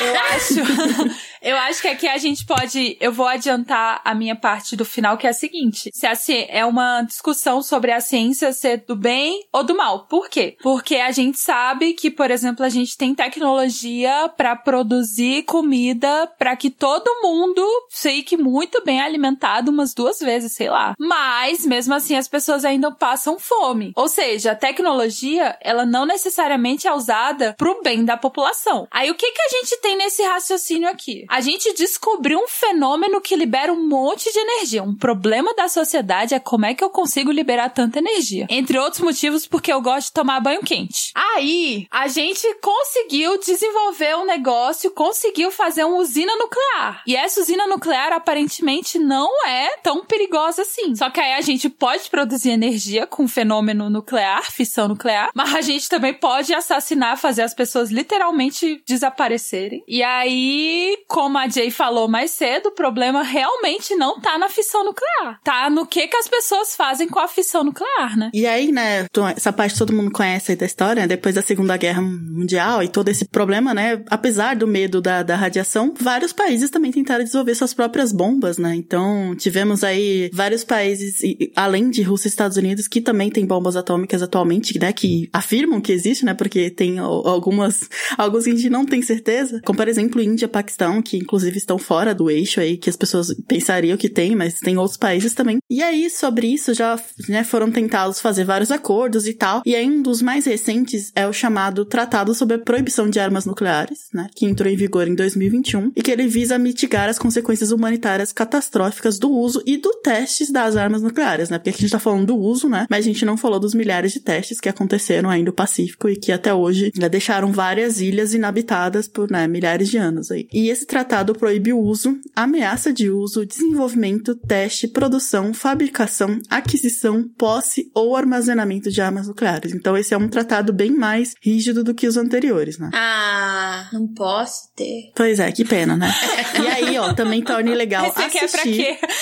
C: Eu acho. Eu acho que aqui a gente pode. Eu vou adiantar a minha parte do final, que é a seguinte: se a, é uma discussão sobre a ciência ser do bem ou do mal. Por quê? Porque a gente sabe que, por exemplo, a gente tem tecnologia para produzir comida para que todo mundo fique muito bem alimentado umas duas vezes, sei lá. Mas, mesmo assim, as pessoas ainda passam fome. Ou seja, a tecnologia, ela não necessariamente é usada pro bem da população. Aí o que que a gente tem nesse raciocínio aqui? A gente descobriu um fenômeno que libera um monte de energia. Um problema da sociedade é como é que eu consigo liberar tanta energia. Entre outros motivos, porque eu gosto de tomar banho quente. Aí, a gente conseguiu desenvolver um negócio, conseguiu fazer uma usina nuclear. E essa usina nuclear aparentemente não é tão perigosa assim. Só que aí a gente pode produzir energia com fenômeno nuclear, fissão nuclear, mas a gente também pode assassinar, fazer as pessoas literalmente desaparecerem. E aí, com como a Jay falou mais cedo, o problema realmente não tá na fissão nuclear. Tá no que que as pessoas fazem com a fissão nuclear, né?
A: E aí, né, essa parte todo mundo conhece aí da história, depois da Segunda Guerra Mundial e todo esse problema, né, apesar do medo da, da radiação, vários países também tentaram desenvolver suas próprias bombas, né? Então, tivemos aí vários países, além de Rússia e Estados Unidos, que também têm bombas atômicas atualmente, né, que afirmam que existe, né, porque tem algumas, alguns que a gente não tem certeza, como por exemplo Índia, Paquistão, que inclusive estão fora do eixo aí, que as pessoas pensariam que tem, mas tem outros países também. E aí, sobre isso, já né, foram tentados fazer vários acordos e tal. E aí, um dos mais recentes é o chamado Tratado sobre a Proibição de Armas Nucleares, né? Que entrou em vigor em 2021 e que ele visa mitigar as consequências humanitárias catastróficas do uso e do testes das armas nucleares, né? Porque aqui a gente tá falando do uso, né? Mas a gente não falou dos milhares de testes que aconteceram aí no Pacífico e que até hoje né, deixaram várias ilhas inabitadas por né, milhares de anos aí. E esse tratado proíbe o uso, ameaça de uso, desenvolvimento, teste, produção, fabricação, aquisição, posse ou armazenamento de armas nucleares. Então esse é um tratado bem mais rígido do que os anteriores, né?
D: Ah, não posso ter.
A: Pois é, que pena, né? e aí, ó, também torna ilegal
C: Esse aqui
A: assistir.
C: é pra quê?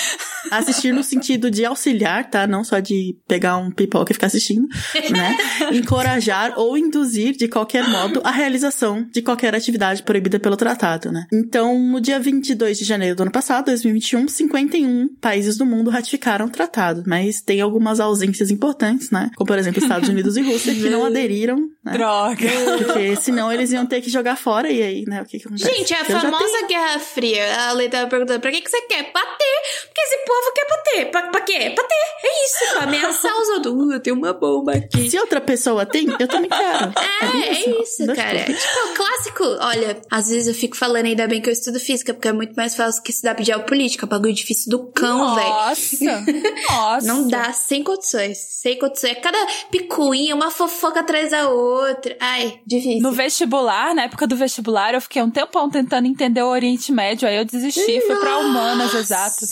A: Assistir no sentido de auxiliar, tá? Não só de pegar um pipoca e ficar assistindo, né? Encorajar ou induzir de qualquer modo a realização de qualquer atividade proibida pelo tratado, né? Então, no dia 22 de janeiro do ano passado, 2021, 51 países do mundo ratificaram o tratado, mas tem algumas ausências importantes, né? Como, por exemplo, Estados Unidos e Rússia, que não aderiram, né?
C: Droga.
A: Porque senão eles iam ter que jogar fora e aí, né? O que que acontece?
D: Gente, é a
A: Eu
D: famosa Guerra Fria. A Lei tava perguntando, pra que, que você quer? Bater! Porque esse povo quer bater. Pra, pra quê? Bater! É isso, pra ameaçar os outros. Uh, eu tenho uma bomba aqui.
A: Se outra pessoa tem, eu também quero.
D: É,
A: assim,
D: é isso,
A: dois
D: cara. É
A: pontos.
D: tipo, o clássico. Olha, às vezes eu fico falando ainda bem que eu estudo física, porque é muito mais fácil que estudar geopolítica. Bagulho difícil do cão, velho.
C: Nossa. Nossa.
D: Não dá, sem condições. Sem condições. É cada picuinha, uma fofoca atrás da outra. Ai, difícil.
C: No vestibular, na época do vestibular, eu fiquei um tempão tentando entender o Oriente Médio, aí eu desisti, fui pra humanas exatas.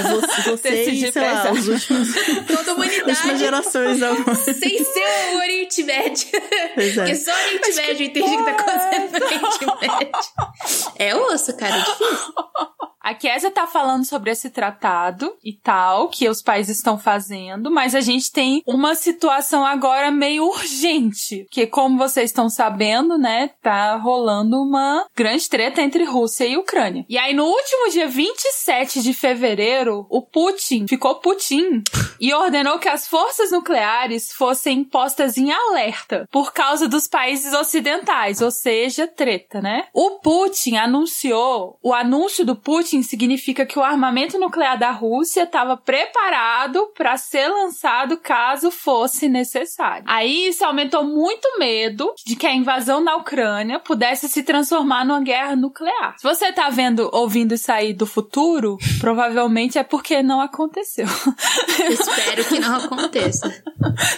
A: É, você, você e, sei lá, os últimos,
D: Toda a
A: últimas
D: humanidade
A: gerações. amor.
D: sem ser o Oriente Médio.
A: É.
D: Porque só o Oriente Médio entende o que tá acontecendo no Oriente Médio. É osso, cara, é difícil.
C: A Késia tá falando sobre esse tratado e tal, que os países estão fazendo, mas a gente tem uma situação agora meio urgente, que como vocês estão sabendo, né, tá rolando uma grande treta entre Rússia e Ucrânia. E aí no último dia 27 de fevereiro, o Putin ficou Putin e ordenou que as forças nucleares fossem postas em alerta por causa dos países ocidentais, ou seja, treta, né? O Putin anunciou, o anúncio do Putin significa que o armamento nuclear da Rússia estava preparado para ser lançado caso fosse necessário. Aí isso aumentou muito o medo de que a invasão na Ucrânia pudesse se transformar numa guerra nuclear. Se você tá vendo, ouvindo isso aí do futuro, provavelmente é porque não aconteceu.
D: Espero que não aconteça.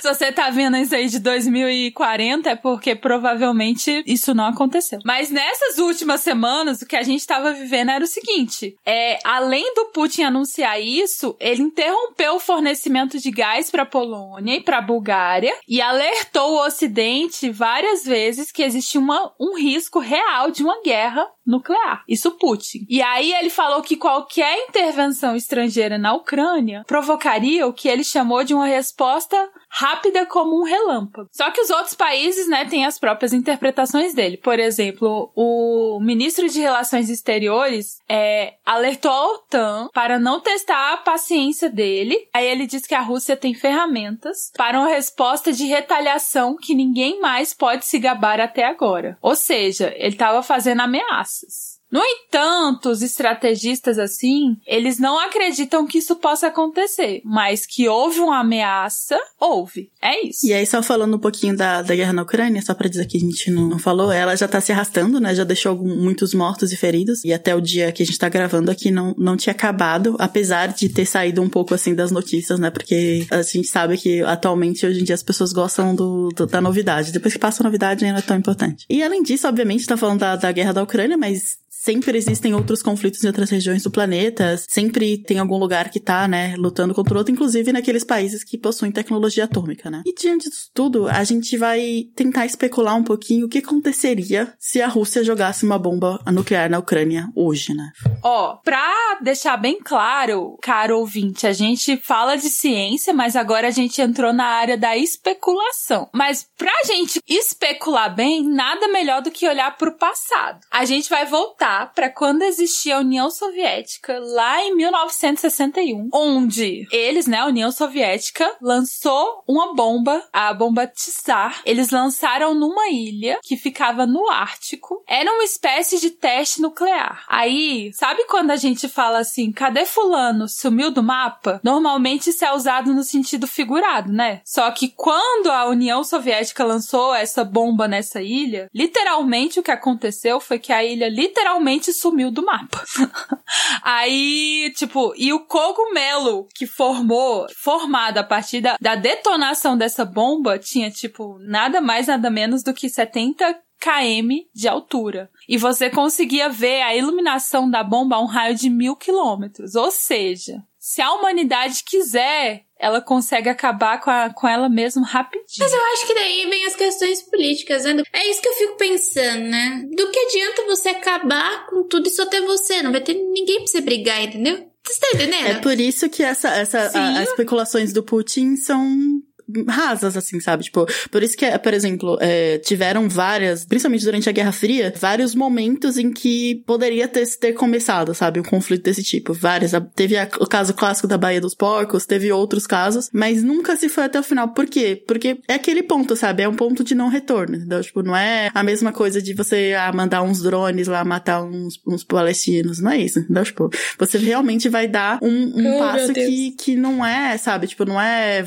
C: Se você tá vendo isso aí de 2040, é porque provavelmente isso não aconteceu. Mas nessas últimas semanas, o que a gente tava vivendo era o seguinte: é, além do Putin anunciar isso, ele interrompeu o fornecimento de gás pra Polônia e pra Bulgária e alertou o Ocidente várias vezes que existia uma, um risco real de uma guerra nuclear. Isso Putin. E aí ele falou que qualquer intervenção estrangeira na Ucrânia provocaria o que ele chamou de uma resposta rápida como um relâmpago. Só que os outros países, né, têm as próprias interpretações dele. Por exemplo, o ministro de Relações Exteriores é, alertou a OTAN para não testar a paciência dele. Aí ele diz que a Rússia tem ferramentas para uma resposta de retaliação que ninguém mais pode se gabar até agora. Ou seja, ele estava fazendo ameaças. No entanto, os estrategistas assim, eles não acreditam que isso possa acontecer, mas que houve uma ameaça, houve. É isso.
A: E aí, só falando um pouquinho da, da guerra na Ucrânia, só pra dizer que a gente não, não falou, ela já tá se arrastando, né? Já deixou muitos mortos e feridos. E até o dia que a gente tá gravando aqui não, não tinha acabado, apesar de ter saído um pouco assim das notícias, né? Porque a gente sabe que atualmente, hoje em dia, as pessoas gostam do, do- da novidade. Depois que passa a novidade, não é tão importante. E além disso, obviamente, tá falando da, da guerra da Ucrânia, mas sempre existem outros conflitos em outras regiões do planeta, sempre tem algum lugar que tá, né, lutando contra o outro, inclusive naqueles países que possuem tecnologia atômica, né? E diante disso tudo, a gente vai tentar especular um pouquinho o que aconteceria se a Rússia jogasse uma bomba nuclear na Ucrânia hoje, né?
C: Ó, pra deixar bem claro, caro ouvinte, a gente fala de ciência, mas agora a gente entrou na área da especulação. Mas pra gente especular bem, nada melhor do que olhar pro passado. A gente vai voltar para quando existia a União Soviética, lá em 1961, onde eles, né, a União Soviética, lançou uma bomba, a bomba Tsar. Eles lançaram numa ilha que ficava no Ártico. Era uma espécie de teste nuclear. Aí, sabe quando a gente fala assim, cadê fulano? Sumiu do mapa? Normalmente isso é usado no sentido figurado, né? Só que quando a União Soviética lançou essa bomba nessa ilha, literalmente o que aconteceu foi que a ilha literalmente sumiu do mapa. Aí, tipo, e o cogumelo que formou, formado a partir da, da detonação dessa bomba, tinha, tipo, nada mais, nada menos do que 70 km de altura. E você conseguia ver a iluminação da bomba a um raio de mil quilômetros. Ou seja, se a humanidade quiser, ela consegue acabar com, a, com ela mesmo rapidinho.
D: Mas eu acho que daí vem as questões políticas, né? É isso que eu fico pensando, né? Do que adianta você acabar com tudo e só ter você? Não vai ter ninguém pra você brigar, entendeu? Você tá entendendo?
A: É por isso que essa, essa a, as especulações do Putin são rasas, assim, sabe? Tipo, por isso que, por exemplo, é, tiveram várias, principalmente durante a Guerra Fria, vários momentos em que poderia ter, ter começado, sabe? Um conflito desse tipo. Várias. Teve a, o caso clássico da Baía dos Porcos, teve outros casos, mas nunca se foi até o final. Por quê? Porque é aquele ponto, sabe? É um ponto de não retorno, entendeu? Tipo, não é a mesma coisa de você ah, mandar uns drones lá matar uns, uns palestinos, não é isso, entendeu? Tipo, você realmente vai dar um, um oh, passo que, que não é, sabe? Tipo, não é,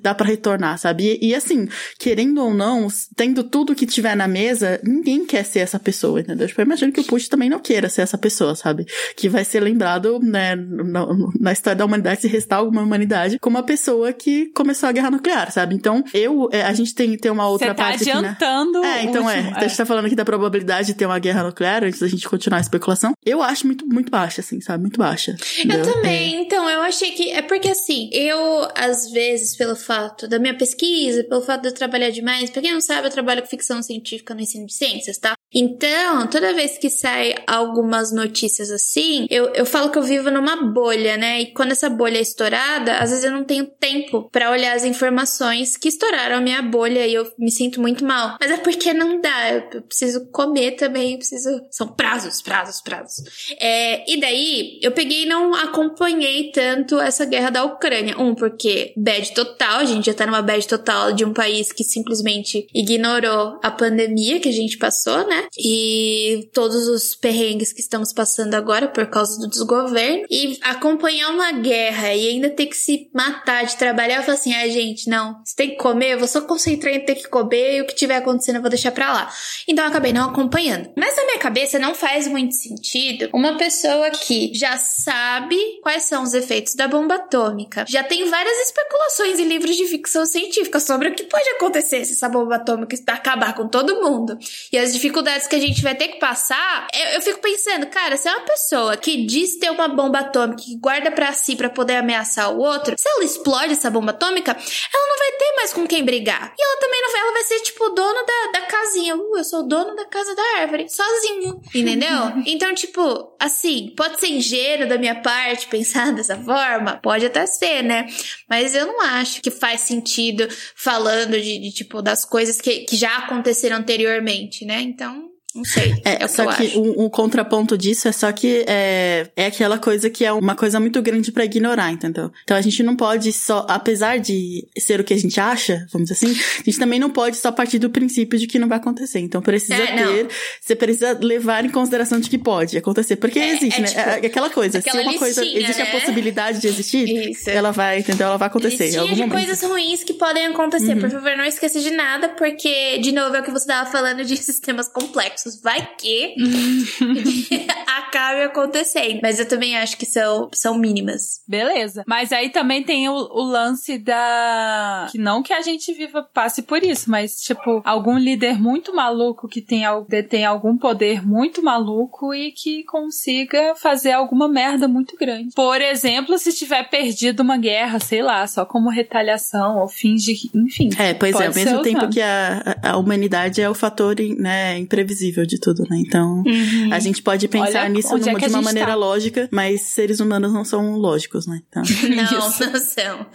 A: dá pra retornar, sabe? E, e, assim, querendo ou não, tendo tudo que tiver na mesa, ninguém quer ser essa pessoa, entendeu? Tipo, eu imagino que o Putin também não queira ser essa pessoa, sabe? Que vai ser lembrado, né, na, na história da humanidade, se restar alguma humanidade, como uma pessoa que começou a guerra nuclear, sabe? Então, eu, é, a gente tem, tem uma outra
C: Você tá
A: parte
C: adiantando
A: aqui, né? É, então é, último, é. A gente tá falando aqui da probabilidade de ter uma guerra nuclear, antes da gente continuar a especulação. Eu acho muito, muito baixa, assim, sabe? Muito baixa.
D: Entendeu? Eu também, é. então, eu achei que, é porque assim, eu, às vezes, pelo fato da minha pesquisa, pelo fato de eu trabalhar demais. Pra quem não sabe, eu trabalho com ficção científica no ensino de ciências, tá? Então, toda vez que sai algumas notícias assim, eu, eu falo que eu vivo numa bolha, né? E quando essa bolha é estourada, às vezes eu não tenho tempo para olhar as informações que estouraram a minha bolha e eu me sinto muito mal. Mas é porque não dá, eu preciso comer também, eu preciso. São prazos, prazos, prazos. É, e daí, eu peguei e não acompanhei tanto essa guerra da Ucrânia. Um, porque bad total, a gente já tá numa bad total de um país que simplesmente ignorou a pandemia que a gente passou, né? E todos os perrengues que estamos passando agora por causa do desgoverno. E acompanhar uma guerra e ainda ter que se matar de trabalhar, eu falo assim: ah, gente, não, você tem que comer, eu vou só concentrar em ter que comer e o que tiver acontecendo eu vou deixar pra lá. Então eu acabei não acompanhando. Mas na minha cabeça não faz muito sentido uma pessoa que já sabe quais são os efeitos da bomba atômica, já tem várias especulações em livros de ficção científica sobre o que pode acontecer se essa bomba atômica acabar com todo mundo e as dificuldades dificuldades que a gente vai ter que passar, eu, eu fico pensando, cara, se é uma pessoa que diz ter uma bomba atômica que guarda para si para poder ameaçar o outro, se ela explode essa bomba atômica, ela não vai ter mais com quem brigar. E ela também não vai, ela vai ser tipo o dono da, da casinha. Uh, eu sou o dono da casa da árvore, sozinho, entendeu? então, tipo, assim, pode ser ingênuo da minha parte pensar dessa forma, pode até ser, né? Mas eu não acho que faz sentido falando de, de tipo, das coisas que, que já aconteceram anteriormente, né? Então, não sei. É, é
A: só
D: que,
A: que um, um, contraponto disso é só que é, é aquela coisa que é uma coisa muito grande para ignorar, entendeu? Então a gente não pode só, apesar de ser o que a gente acha, vamos dizer assim, a gente também não pode só partir do princípio de que não vai acontecer. Então precisa é, ter, você precisa levar em consideração de que pode acontecer. Porque é, existe, é, né? Tipo, é aquela coisa. Se uma coisa existe né? a possibilidade de existir, Isso. ela vai, entendeu? Ela vai acontecer.
D: Listinha de momento. coisas ruins que podem acontecer. Uhum. Por favor, não esqueça de nada, porque, de novo, é o que você estava falando de sistemas complexos vai que acabe acontecendo. Mas eu também acho que são, são mínimas.
C: Beleza. Mas aí também tem o, o lance da. Que não que a gente viva, passe por isso, mas, tipo, algum líder muito maluco que tem, detém algum poder muito maluco e que consiga fazer alguma merda muito grande. Por exemplo, se tiver perdido uma guerra, sei lá, só como retaliação ou fins de. Enfim.
A: É, pois é, ao mesmo tempo que a, a humanidade é o fator né, imprevisível de tudo, né? Então, uhum. a gente pode pensar Olha nisso numa, é de uma maneira tá. lógica, mas seres humanos não são lógicos, né? Então,
D: não, não são.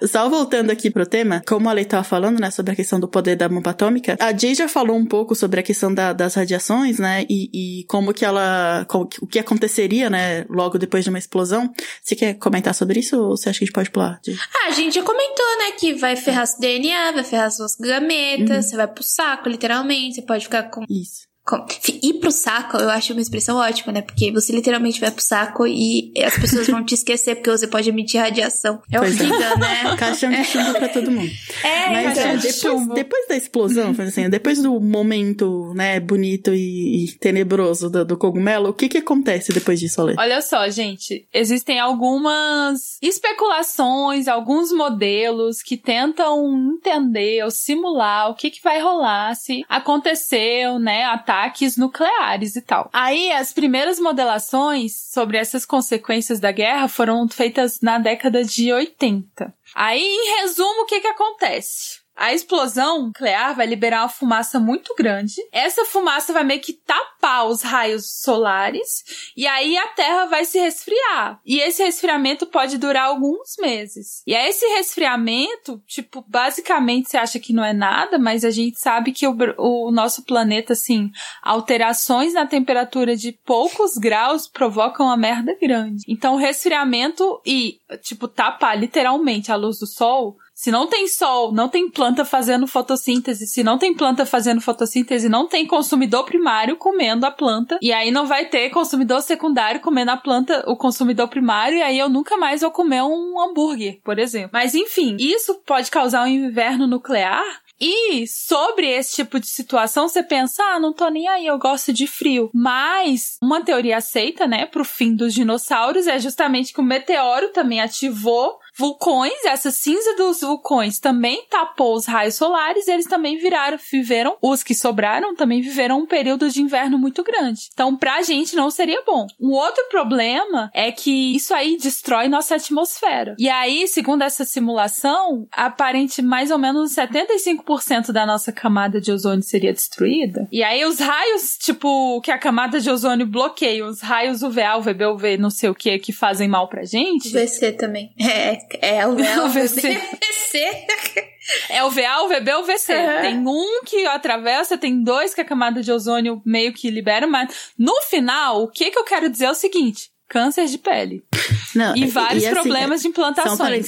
A: Só voltando aqui pro tema, como a Lei tava falando, né, sobre a questão do poder da bomba atômica, a Jay já falou um pouco sobre a questão da, das radiações, né, e, e como que ela, como, o que aconteceria, né, logo depois de uma explosão. Você quer comentar sobre isso ou você acha que a gente pode pular? Jay?
D: Ah, a gente já comentou, né, que vai ferrar seu DNA, vai ferrar suas gametas, uhum. você vai pro saco, literalmente, você pode ficar com...
A: Isso
D: Ir pro saco, eu acho uma expressão ótima, né? Porque você literalmente vai pro saco e as pessoas vão te esquecer porque você pode emitir radiação. É pois é. horrível, é. né?
A: Caixão de chumbo pra todo mundo.
D: É,
A: Mas é, de depois, depois da explosão, assim, depois do momento, né, bonito e, e tenebroso do, do, cogumelo, o que que acontece depois disso, Ale?
C: Olha só, gente. Existem algumas especulações, alguns modelos que tentam entender ou simular o que que vai rolar se aconteceu, né, ataque ataques nucleares e tal. Aí as primeiras modelações sobre essas consequências da guerra foram feitas na década de 80. Aí, em resumo, o que que acontece? A explosão nuclear vai liberar uma fumaça muito grande. Essa fumaça vai meio que tapar os raios solares e aí a Terra vai se resfriar. E esse resfriamento pode durar alguns meses. E aí esse resfriamento, tipo, basicamente você acha que não é nada, mas a gente sabe que o, o nosso planeta, assim, alterações na temperatura de poucos graus provocam uma merda grande. Então, resfriamento e, tipo, tapar literalmente a luz do sol se não tem sol, não tem planta fazendo fotossíntese. Se não tem planta fazendo fotossíntese, não tem consumidor primário comendo a planta. E aí não vai ter consumidor secundário comendo a planta, o consumidor primário. E aí eu nunca mais vou comer um hambúrguer, por exemplo. Mas enfim, isso pode causar um inverno nuclear e sobre esse tipo de situação, você pensa, ah, não tô nem aí, eu gosto de frio. Mas uma teoria aceita, né, pro fim dos dinossauros é justamente que o meteoro também ativou vulcões, essa cinza dos vulcões também tapou os raios solares, e eles também viraram, viveram, os que sobraram também viveram um período de inverno muito grande. Então, pra gente não seria bom. Um outro problema é que isso aí destrói nossa atmosfera. E aí, segundo essa simulação, aparente mais ou menos 75% da nossa camada de ozônio seria destruída. E aí os raios, tipo, que a camada de ozônio bloqueia, os raios UVA, UVB, UV, não sei o que, que fazem mal pra gente.
D: VC também. É, é o VA, o VC.
C: É o VA, o VB ou o VC. Uhum. Tem um que atravessa, tem dois que a camada de ozônio meio que libera, mas no final, o que, que eu quero dizer é o seguinte: câncer de pele. Não, e vários e, assim, problemas de implantações.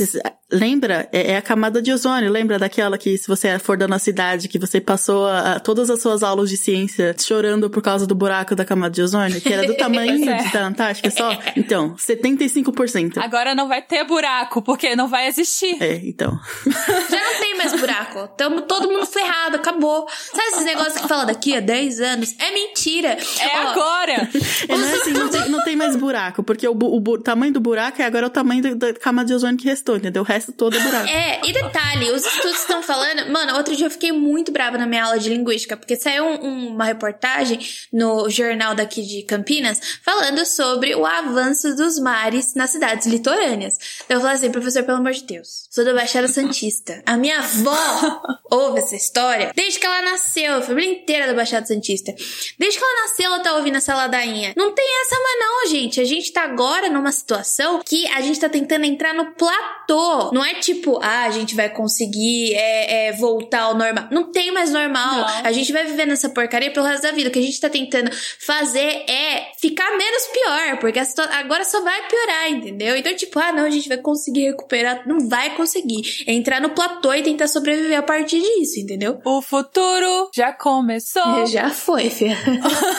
A: Lembra? É, é, a camada de ozônio. Lembra daquela que, se você for da nossa cidade, que você passou a, a, todas as suas aulas de ciência chorando por causa do buraco da camada de ozônio? Que era do tamanho é. da Antártica só? Então, 75%.
C: Agora não vai ter buraco, porque não vai existir.
A: É, então.
D: Já não tem mais buraco. Tamo todo mundo ferrado, acabou. Sabe esses negócios que fala daqui a 10 anos? É mentira.
C: É Ó, agora.
A: É, não é assim, não tem, não tem mais buraco, porque o, o, o, tamanho do buraco é agora o tamanho da camada de ozônio que restou, entendeu? O resto todo é.
D: É, e detalhe, os estudos estão falando. Mano, outro dia eu fiquei muito brava na minha aula de linguística, porque saiu um, uma reportagem no jornal daqui de Campinas falando sobre o avanço dos mares nas cidades litorâneas. Então eu falei assim, professor, pelo amor de Deus, sou da Baixada Santista. A minha avó ouve essa história desde que ela nasceu, a família inteira da Baixada Santista. Desde que ela nasceu, ela tá ouvindo essa ladainha. Não tem essa mais não, gente. A gente tá agora numa situação que a gente tá tentando entrar no platô não é tipo, ah, a gente vai conseguir é, é, voltar ao normal. Não tem mais normal. Não. A gente vai viver nessa porcaria pelo resto da vida. O que a gente tá tentando fazer é ficar menos pior, porque agora só vai piorar, entendeu? Então, tipo, ah, não, a gente vai conseguir recuperar. Não vai conseguir. É entrar no platô e tentar sobreviver a partir disso, entendeu?
C: O futuro já começou.
D: Já foi, filha.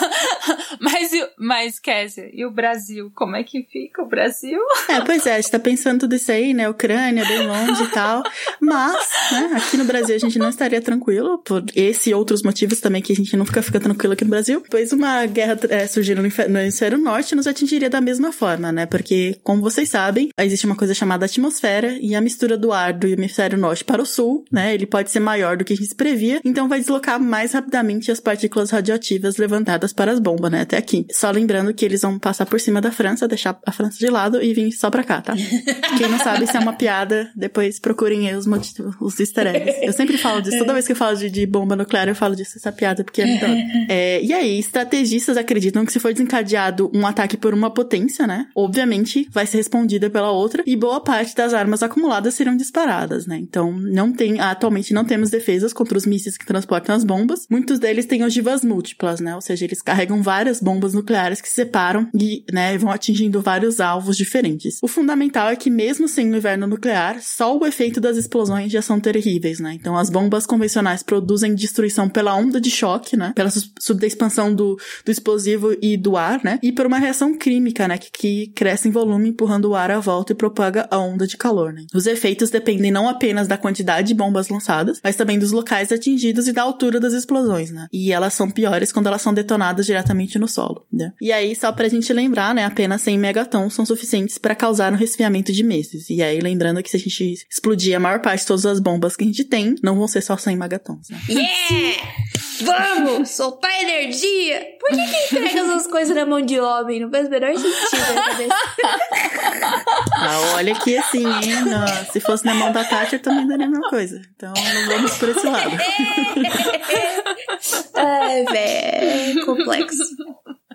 C: mas, mas, Kézia, e o Brasil? Como é que fica o Brasil?
A: É, pois é, a gente tá pensando tudo isso aí, né? Ucrânia Ucrânia, bem longe e tal. Mas, né, aqui no Brasil a gente não estaria tranquilo, por esse e outros motivos também que a gente nunca fica tranquilo aqui no Brasil. Pois uma guerra é, surgindo no hemisfério norte nos atingiria da mesma forma, né? Porque, como vocês sabem, existe uma coisa chamada atmosfera e a mistura do ar do hemisfério norte para o sul, né? Ele pode ser maior do que a gente previa, então vai deslocar mais rapidamente as partículas radioativas levantadas para as bombas, né? Até aqui. Só lembrando que eles vão passar por cima da França, deixar a França de lado e vir só pra cá, tá? Quem não sabe se é uma piada, depois procurem aí os, os easter eggs. Eu sempre falo disso, toda vez que eu falo de, de bomba nuclear, eu falo disso, essa piada, porque é muito. É, e aí, estrategistas acreditam que se for desencadeado um ataque por uma potência, né? Obviamente vai ser respondida pela outra, e boa parte das armas acumuladas serão disparadas, né? Então, não tem, atualmente não temos defesas contra os mísseis que transportam as bombas. Muitos deles têm ogivas múltiplas, né? Ou seja, eles carregam várias bombas nucleares que se separam e, né, vão atingindo vários alvos diferentes. O fundamental é que mesmo sem o inverno nuclear, só o efeito das explosões já são terríveis, né? Então as bombas convencionais produzem destruição pela onda de choque, né? Pela subexpansão do, do explosivo e do ar, né? E por uma reação química, né? Que, que cresce em volume, empurrando o ar à volta e propaga a onda de calor, né? Os efeitos dependem não apenas da quantidade de bombas lançadas, mas também dos locais atingidos e da altura das explosões, né? E elas são piores quando elas são detonadas diretamente no solo, né? E aí, só pra gente lembrar, né? Apenas 100 megatons são suficientes para causar um resfriamento de meses. E aí, lembrando que se a gente explodir a maior parte de todas as bombas que a gente tem, não vão ser só 100 megatons, né?
D: Yeah! Vamos! Soltar energia! Por que que entrega essas coisas na mão de homem? Não faz o menor sentido cabeça.
A: ah, olha que assim, hein? Não, se fosse na mão da Tati, eu também daria a mesma coisa. Então, não vamos por esse lado.
D: Ai, velho, complexo.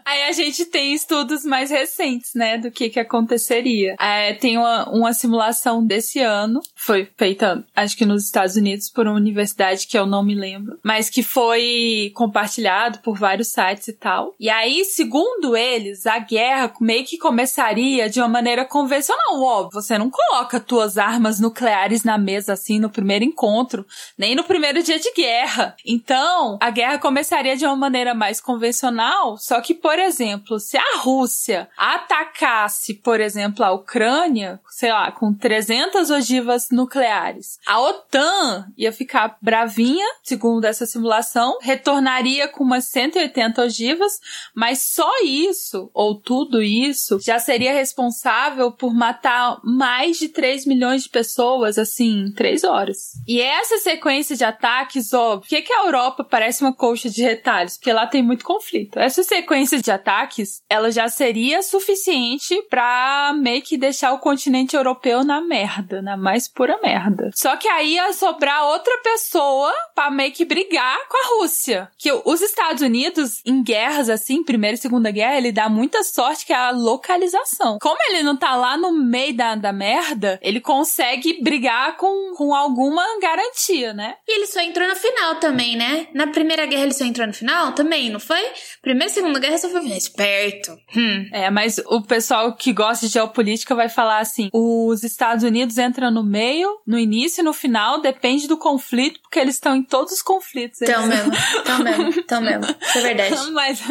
C: Aí a gente tem estudos mais recentes, né, do que que aconteceria. É, tem uma, uma simulação desse ano, foi feita, acho que nos Estados Unidos, por uma universidade que eu não me lembro, mas que foi compartilhado por vários sites e tal. E aí, segundo eles, a guerra meio que começaria de uma maneira convencional, óbvio. Você não coloca tuas armas nucleares na mesa assim no primeiro encontro, nem no primeiro dia de guerra. Então, a guerra começaria de uma maneira mais convencional, só que, por exemplo, se a Rússia atacasse, por exemplo, a Ucrânia, sei lá, com 300 ogivas nucleares, a OTAN ia ficar bravinha, segundo essa simulação, retornaria com umas 180 ogivas, mas só isso, ou tudo isso, já seria responsável por matar mais de 3 milhões de pessoas, assim, em 3 horas. E essa sequência de ataques, óbvio, por que, que a Europa parece uma colcha de retalhos? Porque lá tem muito conflito. Essa sequência de ataques, ela já seria suficiente para meio que deixar o continente europeu na merda, na mais pura merda. Só que aí ia sobrar outra pessoa para meio que brigar com a Rússia. Que os Estados Unidos, em guerras assim, Primeira e Segunda Guerra, ele dá muita sorte que é a localização. Como ele não tá lá no meio da, da merda, ele consegue brigar com, com alguma garantia, né?
D: E ele só entrou no final também, né? Na Primeira Guerra ele só entrou no final também, não foi? Primeira e Segunda Guerra só foi esperto. Hum.
C: É, mas o pessoal que gosta de geopolítica vai falar assim: os Estados Unidos entram no meio, no início e no final, depende do conflito, porque eles estão em todos os conflitos.
D: Estão mesmo, estão mesmo, estão mesmo. Isso é verdade.
C: mas,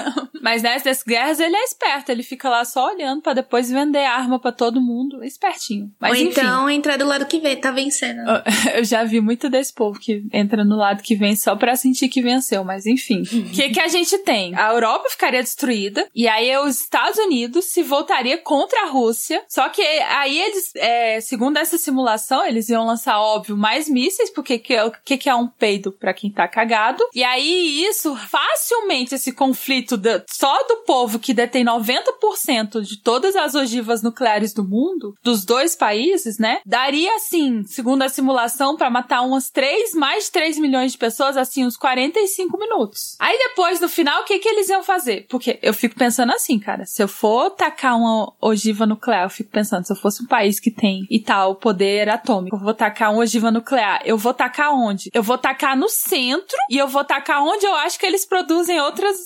C: mas nessas guerras ele é esperto, ele fica lá só olhando para depois vender arma para todo mundo, espertinho. Mas,
D: Ou
C: enfim.
D: então entrar do lado que vem, tá vencendo.
C: Eu já vi muito desse povo que entra no lado que vem só pra sentir que venceu, mas enfim. O que, que a gente tem? A Europa ficaria destruída, e aí os Estados Unidos se voltaria contra a Rússia. Só que aí eles, é, segundo essa simulação, eles iam lançar, óbvio, mais mísseis, porque que, o que, que é um peido para quem tá cagado. E aí isso, facilmente, esse conflito só do povo que detém 90% de todas as ogivas nucleares do mundo, dos dois países, né? Daria, assim, segundo a simulação, para matar umas 3, mais de 3 milhões de pessoas, assim, uns 45 minutos. Aí depois, no final, o que que eles iam fazer? Porque eu fico pensando assim, cara, se eu for tacar uma ogiva nuclear, eu fico pensando, se eu fosse um país que tem e tal poder atômico, eu vou tacar uma ogiva nuclear, eu vou tacar onde? Eu vou tacar no centro e eu vou tacar onde eu acho que eles produzem outras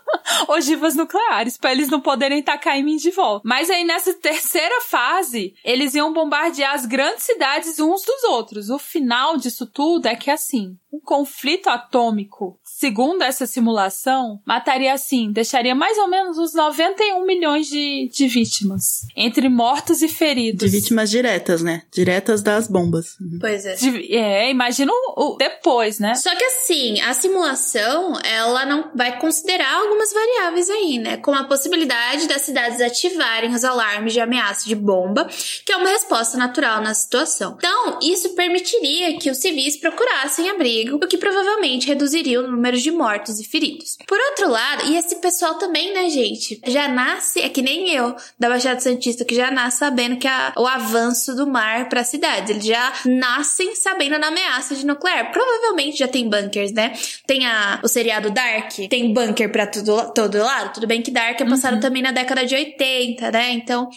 C: ogivas nucleares, para eles não poderem tacar em mim de volta. Mas aí nessa terceira fase, eles iam bombardear as grandes cidades uns dos outros. O final disso tudo é que assim, um conflito atômico, segundo essa simulação, mataria assim, deixaria daria mais ou menos uns 91 milhões de, de vítimas. Entre mortos e feridos.
A: De vítimas diretas, né? Diretas das bombas.
D: Pois é.
C: De- é, imagina o, o depois, né?
D: Só que assim, a simulação, ela não vai considerar algumas variáveis aí, né? Como a possibilidade das cidades ativarem os alarmes de ameaça de bomba, que é uma resposta natural na situação. Então, isso permitiria que os civis procurassem abrigo, o que provavelmente reduziria o número de mortos e feridos. Por outro lado, e esse pessoal também, né, gente, já nasce, é que nem eu, da Baixada Santista, que já nasce sabendo que a- o avanço do mar para cidades, eles já nascem sabendo da ameaça de nuclear. Provavelmente já tem bunkers, né? Tem a, o seriado Dark, tem bunker pra todo, todo lado. Tudo bem que Dark é passado também na década de 80, né? Então,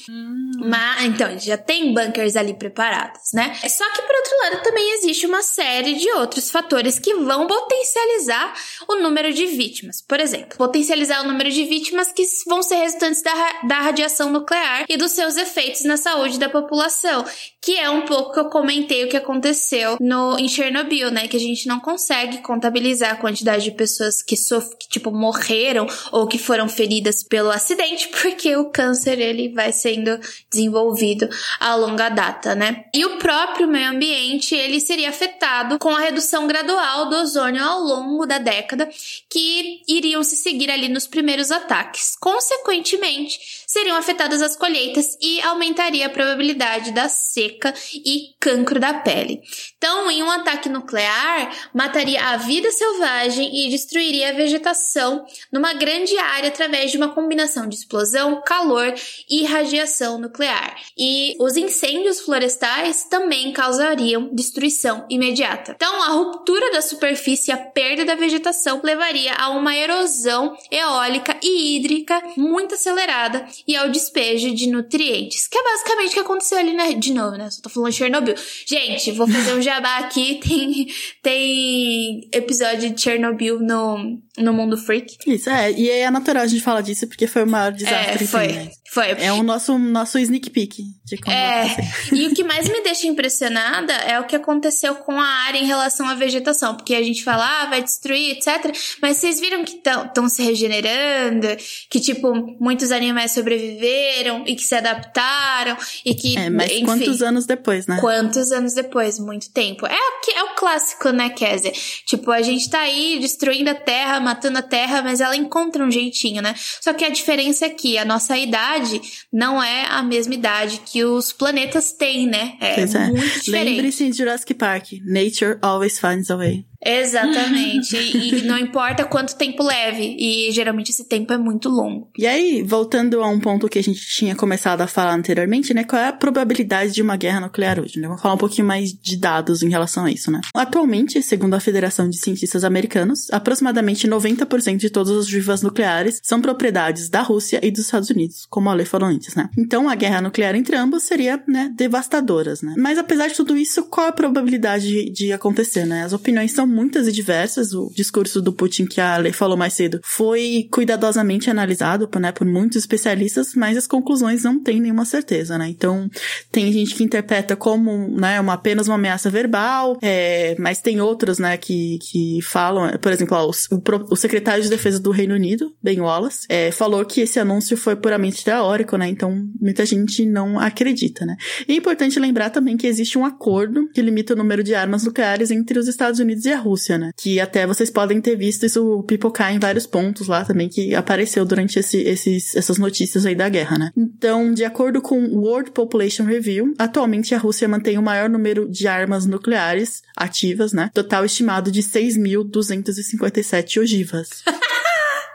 D: mas, então, já tem bunkers ali preparados, né? Só que, por outro lado, também existe uma série de outros fatores que vão potencializar o número de vítimas. Por exemplo, potencializar o número de vítimas que vão ser resultantes da, da radiação nuclear e dos seus efeitos na saúde da população, que é um pouco que eu comentei o que aconteceu no, em Chernobyl, né? Que a gente não consegue contabilizar a quantidade de pessoas que, sof que tipo, morreram ou que foram feridas pelo acidente, porque o câncer, ele vai sendo desenvolvido a longa data, né? E o próprio meio ambiente, ele seria afetado com a redução gradual do ozônio ao longo da década, que iriam se seguir ali nos primeiros ataques. Consequentemente, seriam afetadas as colheitas e aumentaria a probabilidade da seca e cancro da pele. Então, em um ataque nuclear, mataria a vida selvagem e destruiria a vegetação numa grande área através de uma combinação de explosão, calor e radiação nuclear. E os incêndios florestais também causariam destruição imediata. Então, a ruptura da superfície e a perda da vegetação levaria a uma erosão eólica e hídrica muito acelerada e ao despejo de nutrientes, que é basicamente o que aconteceu ali na, de novo, né? Só tô falando de Chernobyl. Gente, vou fazer um jabá aqui, tem, tem episódio de Chernobyl no, no Mundo Freak.
A: Isso, é. E é natural a gente falar disso porque foi o maior desastre
D: É, foi,
A: né?
D: foi.
A: É o nosso, nosso sneak peek de como
D: É, e o que mais me deixa impressionada é o que aconteceu com a área em relação à vegetação, porque a gente fala, ah, vai destruir, etc. Mas vocês viram que estão se regenerando, que, tipo, muitos animais sobreviveram e que se adaptaram e que.
A: É, mas
D: enfim,
A: quantos anos depois, né?
D: Quantos anos depois? Muito tempo. É é o clássico, né, Kézia? Tipo, a gente tá aí destruindo a Terra, matando a Terra, mas ela encontra um jeitinho, né? Só que a diferença é que a nossa idade não é a mesma idade que os planetas têm, né? É
A: Pois é.
D: muito diferente.
A: Lembre-se de Jurassic Park. Nature always finds a way.
D: Exatamente. e, não importa quanto tempo leve. E geralmente esse tempo é muito longo.
A: E aí, voltando a um ponto que a gente tinha começado a falar anteriormente, né? Qual é a probabilidade de uma guerra nuclear hoje? Né? Vamos falar um pouquinho mais de dados em relação a isso, né? Atualmente, segundo a Federação de Cientistas Americanos, aproximadamente 90% de todas as ogivas nucleares são propriedades da Rússia e dos Estados Unidos, como a lei falou antes, né? Então, a guerra nuclear entre ambos seria, né, devastadoras, né? Mas apesar de tudo isso, qual a probabilidade de, de acontecer, né? As opiniões são muitas e diversas. O discurso do Putin que a lei falou mais cedo foi cuidadosamente analisado, né, por muitos especialistas, mas as conclusões não têm nenhuma certeza, né? Então, tem gente que interpreta como, né, uma, apenas uma ameaça verbal, é, mas tem outros, né, que, que falam, por exemplo, ó, o, o o secretário de defesa do Reino Unido, Ben Wallace, é, falou que esse anúncio foi puramente teórico, né? Então, muita gente não acredita, né? E é importante lembrar também que existe um acordo que limita o número de armas nucleares entre os Estados Unidos e a Rússia, né? Que até vocês podem ter visto isso pipocar em vários pontos lá também que apareceu durante esse, esses, essas notícias aí da guerra, né? Então, de acordo com o World Population Review, atualmente a Rússia mantém o maior número de armas nucleares ativas, né? Total estimado de 6.257 ogivas.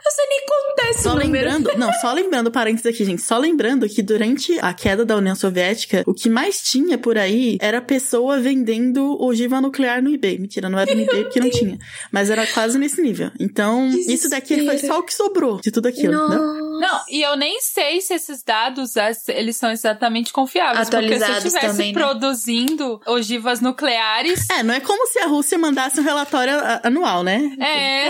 D: Sei nem contar esse
A: Só lembrando, não, só lembrando, parênteses aqui, gente, só lembrando que durante a queda da União Soviética, o que mais tinha por aí era pessoa vendendo ogiva nuclear no eBay. Mentira, não era no eBay porque não tinha. Mas era quase nesse nível. Então, isso daqui foi só o que sobrou de tudo aquilo, né?
C: Não, e eu nem sei se esses dados eles são exatamente confiáveis.
D: Atualizados
C: porque se eu estivesse
D: também, né?
C: produzindo ogivas nucleares.
A: É, não é como se a Rússia mandasse um relatório anual, né?
C: É.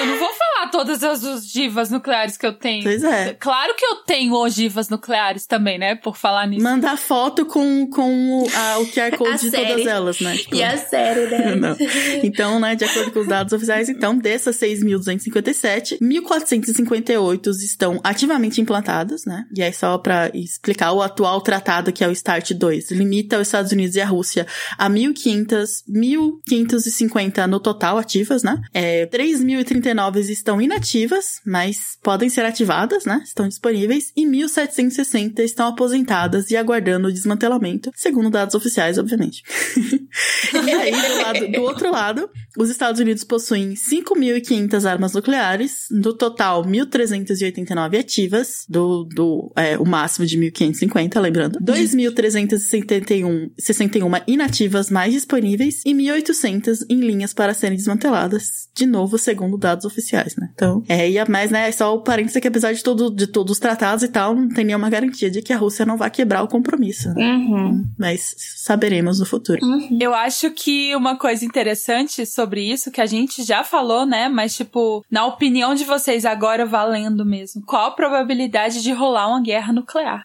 C: eu não vou falar todas as ogivas nucleares que eu tenho.
A: Pois é.
C: Claro que eu tenho ogivas nucleares também, né? Por falar nisso.
A: Mandar foto com, com o, a- o QR Code de
D: série.
A: todas elas, né? Tipo,
D: E a série, né?
A: Então, né, de acordo com os dados oficiais, então, dessas 6.257, 1.458 estão ativamente implantadas, né? E aí, só pra explicar, o atual tratado, que é o START 2, limita os Estados Unidos e a Rússia a 1.500, 1.550 no total ativas, né? É, 3.039 estão inativas, mas podem ser ativadas, né? Estão disponíveis. E 1.760 estão aposentadas e aguardando o desmantelamento, segundo dados oficiais, obviamente. e aí, do, lado- do outro lado, os Estados Unidos possuem 5.500 armas nucleares, no total 1.389 ativas, do, do é, o máximo de 1.550, lembrando. 2.361 61 inativas mais disponíveis e 1.800 em linhas para serem desmanteladas, de novo, segundo dados oficiais, né? Então, é, e a mais, né, é só o parênteses que apesar de, todo, de todos os tratados e tal, não tem nenhuma garantia de que a Rússia não vai quebrar o compromisso, né?
D: Uhum.
A: Mas saberemos no futuro.
C: Eu acho que uma coisa interessante sobre isso, que a gente já falou, né? Mas, tipo, na opinião de vocês, agora valendo mesmo, qual a probabilidade de rolar uma guerra nuclear?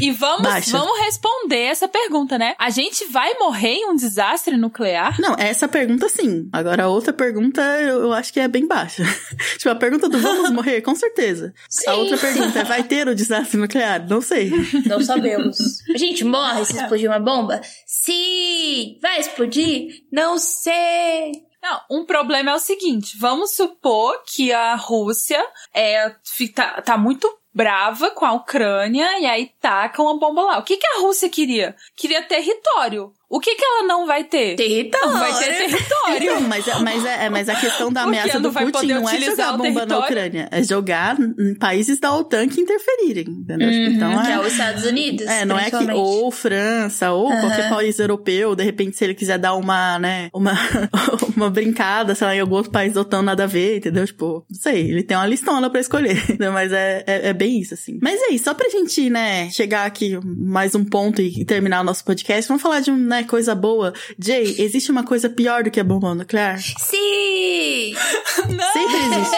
C: E vamos,
A: Baixa.
C: vamos responder essa pergunta, né? A gente vai morrer em um desastre nuclear?
A: Não, essa pergunta sim. Agora a outra pergunta eu, eu acho que é bem baixa. tipo, a pergunta do vamos morrer, com certeza.
D: Sim.
A: A outra pergunta é vai ter o desastre nuclear? Não sei.
D: Não sabemos. A gente morre se explodir uma bomba? Sim! Vai explodir? Não sei!
C: Não, um problema é o seguinte: vamos supor que a Rússia é, tá, tá muito brava com a Ucrânia e aí taca uma bomba lá. O que, que a Rússia queria? Queria território. O que, que ela não vai ter?
D: Território!
C: Não vai ter território.
A: Então, mas, é- mas, é, é- mas a questão da ameaça do
C: vai
A: Putin não é
C: utilizar
A: jogar
C: o
A: bomba na. Ucrânia, é jogar em países da OTAN que interferirem, entendeu? Então
D: que é
A: é...
D: os Estados Unidos.
A: É, não é que ou França ou qualquer país europeu, de repente se ele quiser dar uma, né, uma uma brincada, sei lá, em algum outro país da OTAN nada a ver, entendeu? Tipo, não sei, ele tem uma listona pra escolher, entendeu? mas é, é, é bem isso, assim. Mas é isso, só pra gente, né, chegar aqui mais um ponto e, e terminar o nosso podcast, vamos falar de, né, coisa boa. Jay, existe uma coisa pior do que a bomba nuclear?
D: Sim!
A: Sempre existe.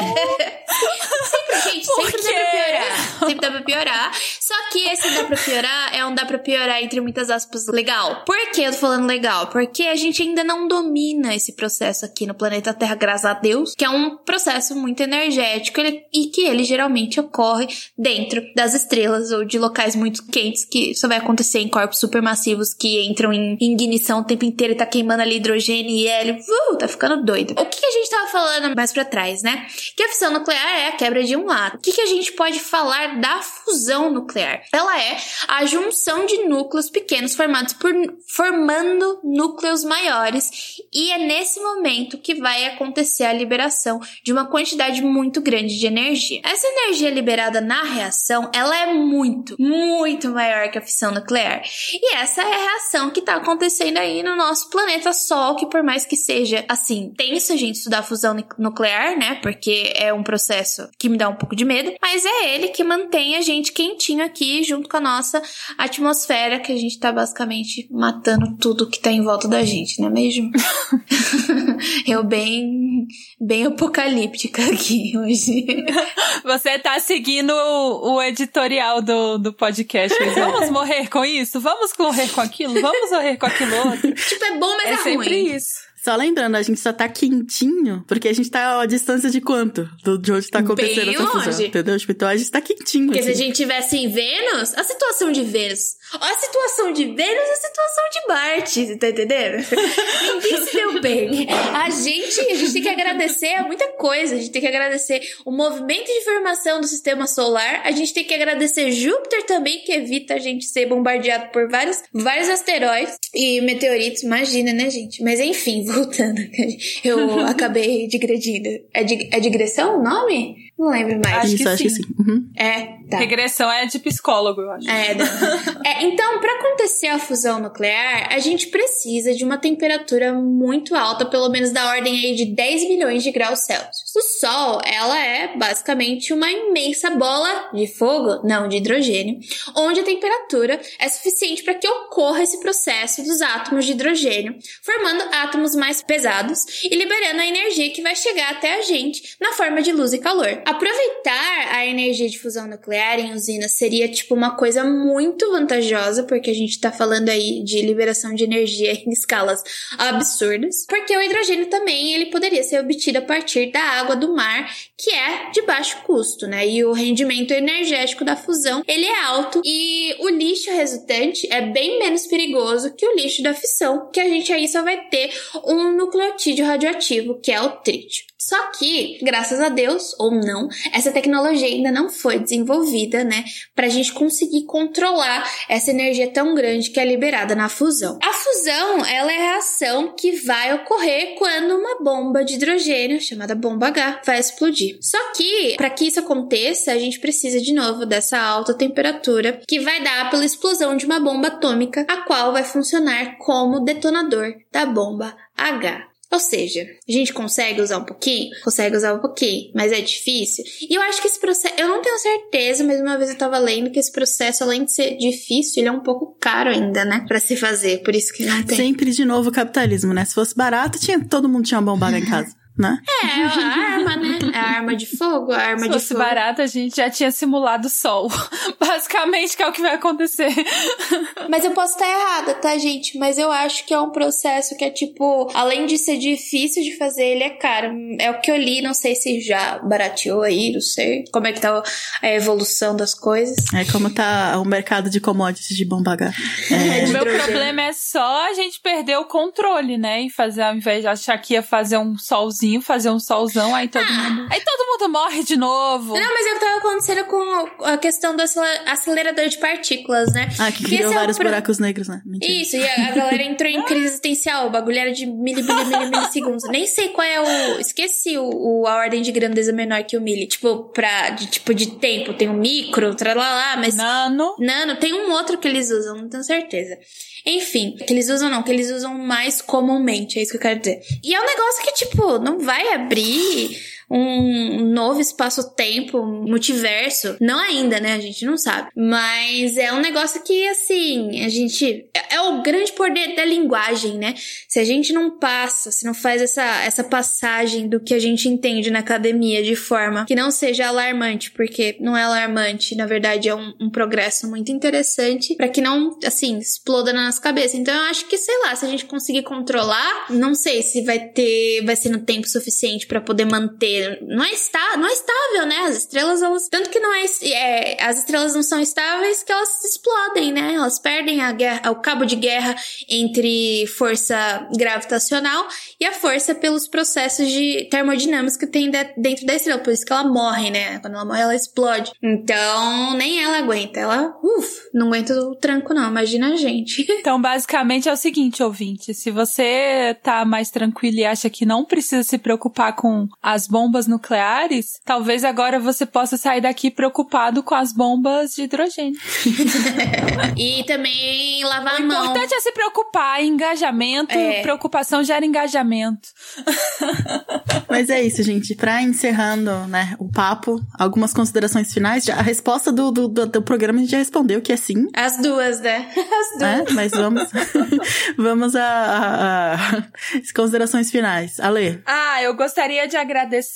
D: Sempre, gente,
C: Por
D: sempre dá
C: quê?
D: pra piorar. Sempre dá pra piorar. Só que esse dá pra piorar é um dá pra piorar entre muitas aspas legal. Por que eu tô falando legal? Porque a gente ainda não domina esse processo aqui no planeta Terra, graças a Deus, que é um processo muito energético ele- e que ele geralmente ocorre dentro das estrelas ou de locais muito quentes, que só vai acontecer em corpos supermassivos que entram em ignição o tempo inteiro tá queimando ali hidrogênio e hélio. Uh, tá ficando doido. O que a gente tava falando mais pra trás, né? Que a fissão nuclear é a quebra de um átomo. O que, que a gente pode falar da fusão nuclear? Ela é a junção de núcleos pequenos formados por formando núcleos maiores e é nesse momento que vai acontecer a liberação de uma quantidade muito grande de energia. Essa energia liberada na reação, ela é muito, muito maior que a fissão nuclear. E essa é a reação que tá acontecendo aí no nosso planeta Sol, que por mais que seja assim, tenso a gente estudar fusão nu- nuclear, né? Porque é um processo que me dá um pouco de medo, mas é ele que mantém a gente quentinho aqui junto com a nossa atmosfera, que a gente tá basicamente matando tudo que tá em volta da gente, não é mesmo? Eu bem, bem apocalíptica aqui hoje.
C: Você tá seguindo o, o editorial do, do podcast. Vamos morrer com isso? Vamos morrer com aquilo? Vamos morrer com aquilo outro?
D: tipo, é bom, mas é,
C: É sempre
D: ruim.
C: isso.
A: Só lembrando, a gente só tá quentinho, porque a gente tá a distância de quanto? Do, de onde tá acontecendo
D: Bem
A: essa fusão,
D: longe.
A: entendeu? Tipo, então a gente tá quentinho.
D: Porque se a
A: assim.
D: gente tivesse em Vênus, a situação de Vênus. A situação de Vênus e a situação de Marte, tá entendendo? Ninguém se deu bem. A gente, a gente tem que agradecer a muita coisa. A gente tem que agradecer o movimento de formação do sistema solar. A gente tem que agradecer Júpiter também, que evita a gente ser bombardeado por vários, vários asteroides e meteoritos. Imagina, né, gente? Mas enfim, voltando. Eu acabei digredindo. É, dig é digressão o nome? Não lembro mais.
C: Acho
A: Isso,
C: que
A: acho que
C: sim.
A: sim. Uhum.
D: É, tá.
C: Regressão é de psicólogo, eu acho.
D: É, não. É, então, para acontecer a fusão nuclear, a gente precisa de uma temperatura muito alta, pelo menos da ordem aí de 10 milhões de graus Celsius. O Sol, ela é basicamente uma imensa bola de fogo, não, de hidrogênio, onde a temperatura é suficiente para que ocorra esse processo dos átomos de hidrogênio, formando átomos mais pesados e liberando a energia que vai chegar até a gente na forma de luz e calor. Aproveitar a energia de fusão nuclear em usinas seria tipo uma coisa muito vantajosa, porque a gente tá falando aí de liberação de energia em escalas absurdas, porque o hidrogênio também ele poderia ser obtido a partir da água do mar, que é de baixo custo, né? E o rendimento energético da fusão, ele é alto e o lixo resultante é bem menos perigoso que o lixo da fissão, que a gente aí só vai ter um nucleotídeo radioativo, que é o trítio. Só que, graças a Deus, ou não, essa tecnologia ainda não foi desenvolvida, né? Pra gente conseguir controlar essa energia tão grande que é liberada na fusão. A fusão, ela é a reação que vai ocorrer quando uma bomba de hidrogênio, chamada bomba H, vai explodir. Só que, para que isso aconteça, a gente precisa de novo dessa alta temperatura que vai dar pela explosão de uma bomba atômica, a qual vai funcionar como detonador da bomba H. Ou seja, a gente consegue usar um pouquinho? Consegue usar um pouquinho, mas é difícil. E eu acho que esse processo, eu não tenho certeza, mas uma vez eu tava lendo que esse processo, além de ser difícil, ele é um pouco caro ainda, né? Pra se fazer. Por isso que não tem.
A: Sempre de novo o capitalismo, né? Se fosse barato, tinha, todo mundo tinha uma bombada em casa, né?
D: É, a arma, né? A arma de fogo, a arma
C: Se
D: de
C: fosse
D: fogo.
C: barato, a gente já tinha simulado o sol. Basicamente, que é o que vai acontecer.
D: Mas eu posso estar errada, tá, gente? Mas eu acho que é um processo que é tipo, além de ser difícil de fazer, ele é caro. É o que eu li, não sei se já barateou aí, não sei como é que tá a evolução das coisas.
A: É como tá o mercado de commodities de bomba H. É,
C: O meu
D: hidrogênio.
C: problema é só a gente perder o controle, né? E fazer, ao invés de achar que ia fazer um solzinho, fazer um solzão, aí todo mundo. Aí todo mundo morre de novo.
D: Não, mas é o que tava acontecendo com a questão do acele- acelerador de partículas, né?
A: ah, que
D: Que
A: criou
D: esse é
A: vários
D: pro-
A: buracos negros, né? Mentira.
D: Isso, e a, a galera entrou em crise existencial. O bagulho era de mili, mili, mili, milissegundos. Nem sei qual é o. Esqueci o, o- a ordem de grandeza menor que o mili. Tipo, pra. De, tipo, de tempo. Tem o micro, tralalá, mas.
C: Nano.
D: Nano, tem um outro que eles usam, não tenho certeza. Enfim, que eles usam não, que eles usam mais comumente, é isso que eu quero dizer. E é um negócio que, tipo, não vai abrir um novo espaço-tempo, multiverso. Não ainda, né? A gente não sabe. Mas é um negócio que, assim, a gente. É, é o grande poder da linguagem, né? Se a gente não passa, se não faz essa, essa passagem do que a gente entende na academia de forma que não seja alarmante, porque não é alarmante, na verdade é um, um progresso muito interessante para que não, assim, exploda na nossa cabeça. Então eu acho que, sei lá, se a gente conseguir controlar, não sei se vai ter, vai ser no tempo suficiente para poder manter. Não é, está, não é estável, né? As estrelas, elas. Tanto que não é, é. As estrelas não são estáveis que elas explodem, né? Elas perdem a guerra, o cabo de guerra entre força gravitacional e a força pelos processos de termodinâmicos que tem de- dentro da estrela. Por isso que ela morre, né? Quando ela morre, ela explode. Então, nem ela aguenta. Ela, uff, não aguenta o tranco, não. Imagina a gente.
C: Então, basicamente é o seguinte, ouvinte: se você tá mais tranquilo e acha que não precisa se preocupar com as bombas nucleares, talvez agora você possa sair daqui preocupado com as bombas de hidrogênio.
D: e também lavar
C: O
D: a mão.
C: importante é se preocupar, engajamento,
D: É.
C: preocupação gera engajamento.
A: Mas é isso, gente. Pra encerrando, né, o papo, algumas considerações finais. Já, a resposta do, do, do, do programa a gente já respondeu que é sim.
D: As duas, né? As duas.
A: né? Mas vamos, vamos a, a- a- as considerações finais. Ale,
C: Ah, eu gostaria de agradecer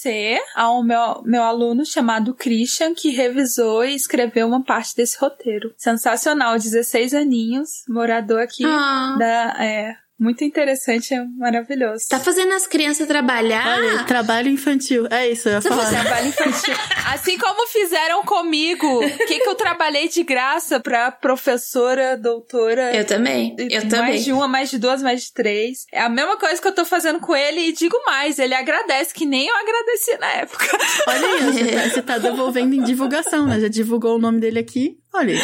C: ao meu, meu aluno chamado Christian, que revisou e escreveu uma parte desse roteiro. Sensacional, 16 aninhos, morador aqui
D: Ah.
C: da. É, muito interessante, é maravilhoso.
D: Tá fazendo as crianças trabalhar?
A: olha, trabalho infantil. É isso, eu ia falar.
C: Trabalho infantil. Assim como fizeram comigo. O que, que eu trabalhei de graça pra professora, doutora.
D: Eu também. Eu
C: mais
D: também.
C: de uma, mais de duas, mais de três. É a mesma coisa que eu tô fazendo com ele e digo mais, ele agradece, que nem eu agradeci na época.
A: Olha aí, você tá, você tá devolvendo em divulgação, né? Já divulgou o nome dele aqui. Olha aí.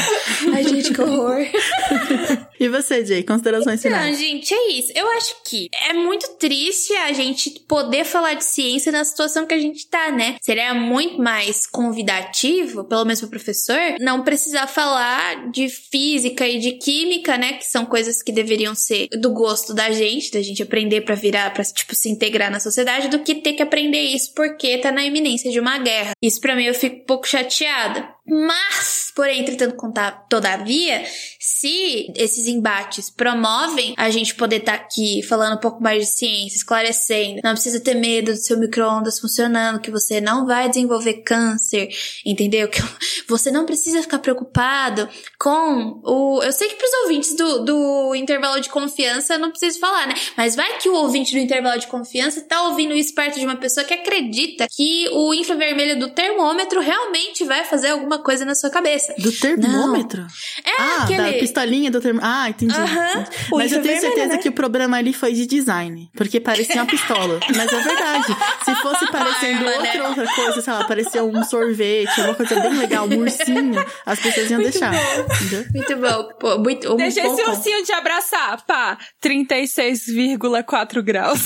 D: Ai, gente, que horror.
A: E você, Jay? Considerações
D: Não,
A: finais?
D: gente, é isso. Eu acho que é muito triste a gente poder falar de ciência na situação que a gente tá, né? Seria muito mais convidativo, pelo menos pro professor, não precisar falar de física e de química, né? Que são coisas que deveriam ser do gosto da gente, da gente aprender pra virar, pra, tipo, se integrar na sociedade, do que ter que aprender isso porque tá na iminência de uma guerra. Isso pra mim eu fico um pouco chateada. Mas, porém, entretanto, contar, todavia, se esses embates promovem a gente poder estar aqui falando um pouco mais de ciência, esclarecendo, não precisa ter medo do seu micro-ondas funcionando, que você não vai desenvolver câncer, entendeu? Que você não precisa ficar preocupado com o. Eu sei que pros ouvintes do, do intervalo de confiança eu não preciso falar, né? Mas vai que o ouvinte do intervalo de confiança tá ouvindo isso perto de uma pessoa que acredita que o infravermelho do termômetro realmente vai fazer alguma coisa na sua cabeça.
A: Do termômetro?
D: É
A: ah,
D: aquele.
A: da pistolinha do termômetro. Ah, entendi. Mas eu tenho certeza
D: né?
A: que o problema ali foi de design. Porque parecia uma pistola. Mas é verdade. Se fosse parecendo
D: né?
A: outra, outra coisa, sei lá, parecia um sorvete, uma coisa bem legal, um ursinho, as pessoas iam deixar. Entendeu?
D: Muito bom. Pô, muito, um
C: Deixa
D: bom
C: esse ursinho te abraçar, pá. 36,4 graus.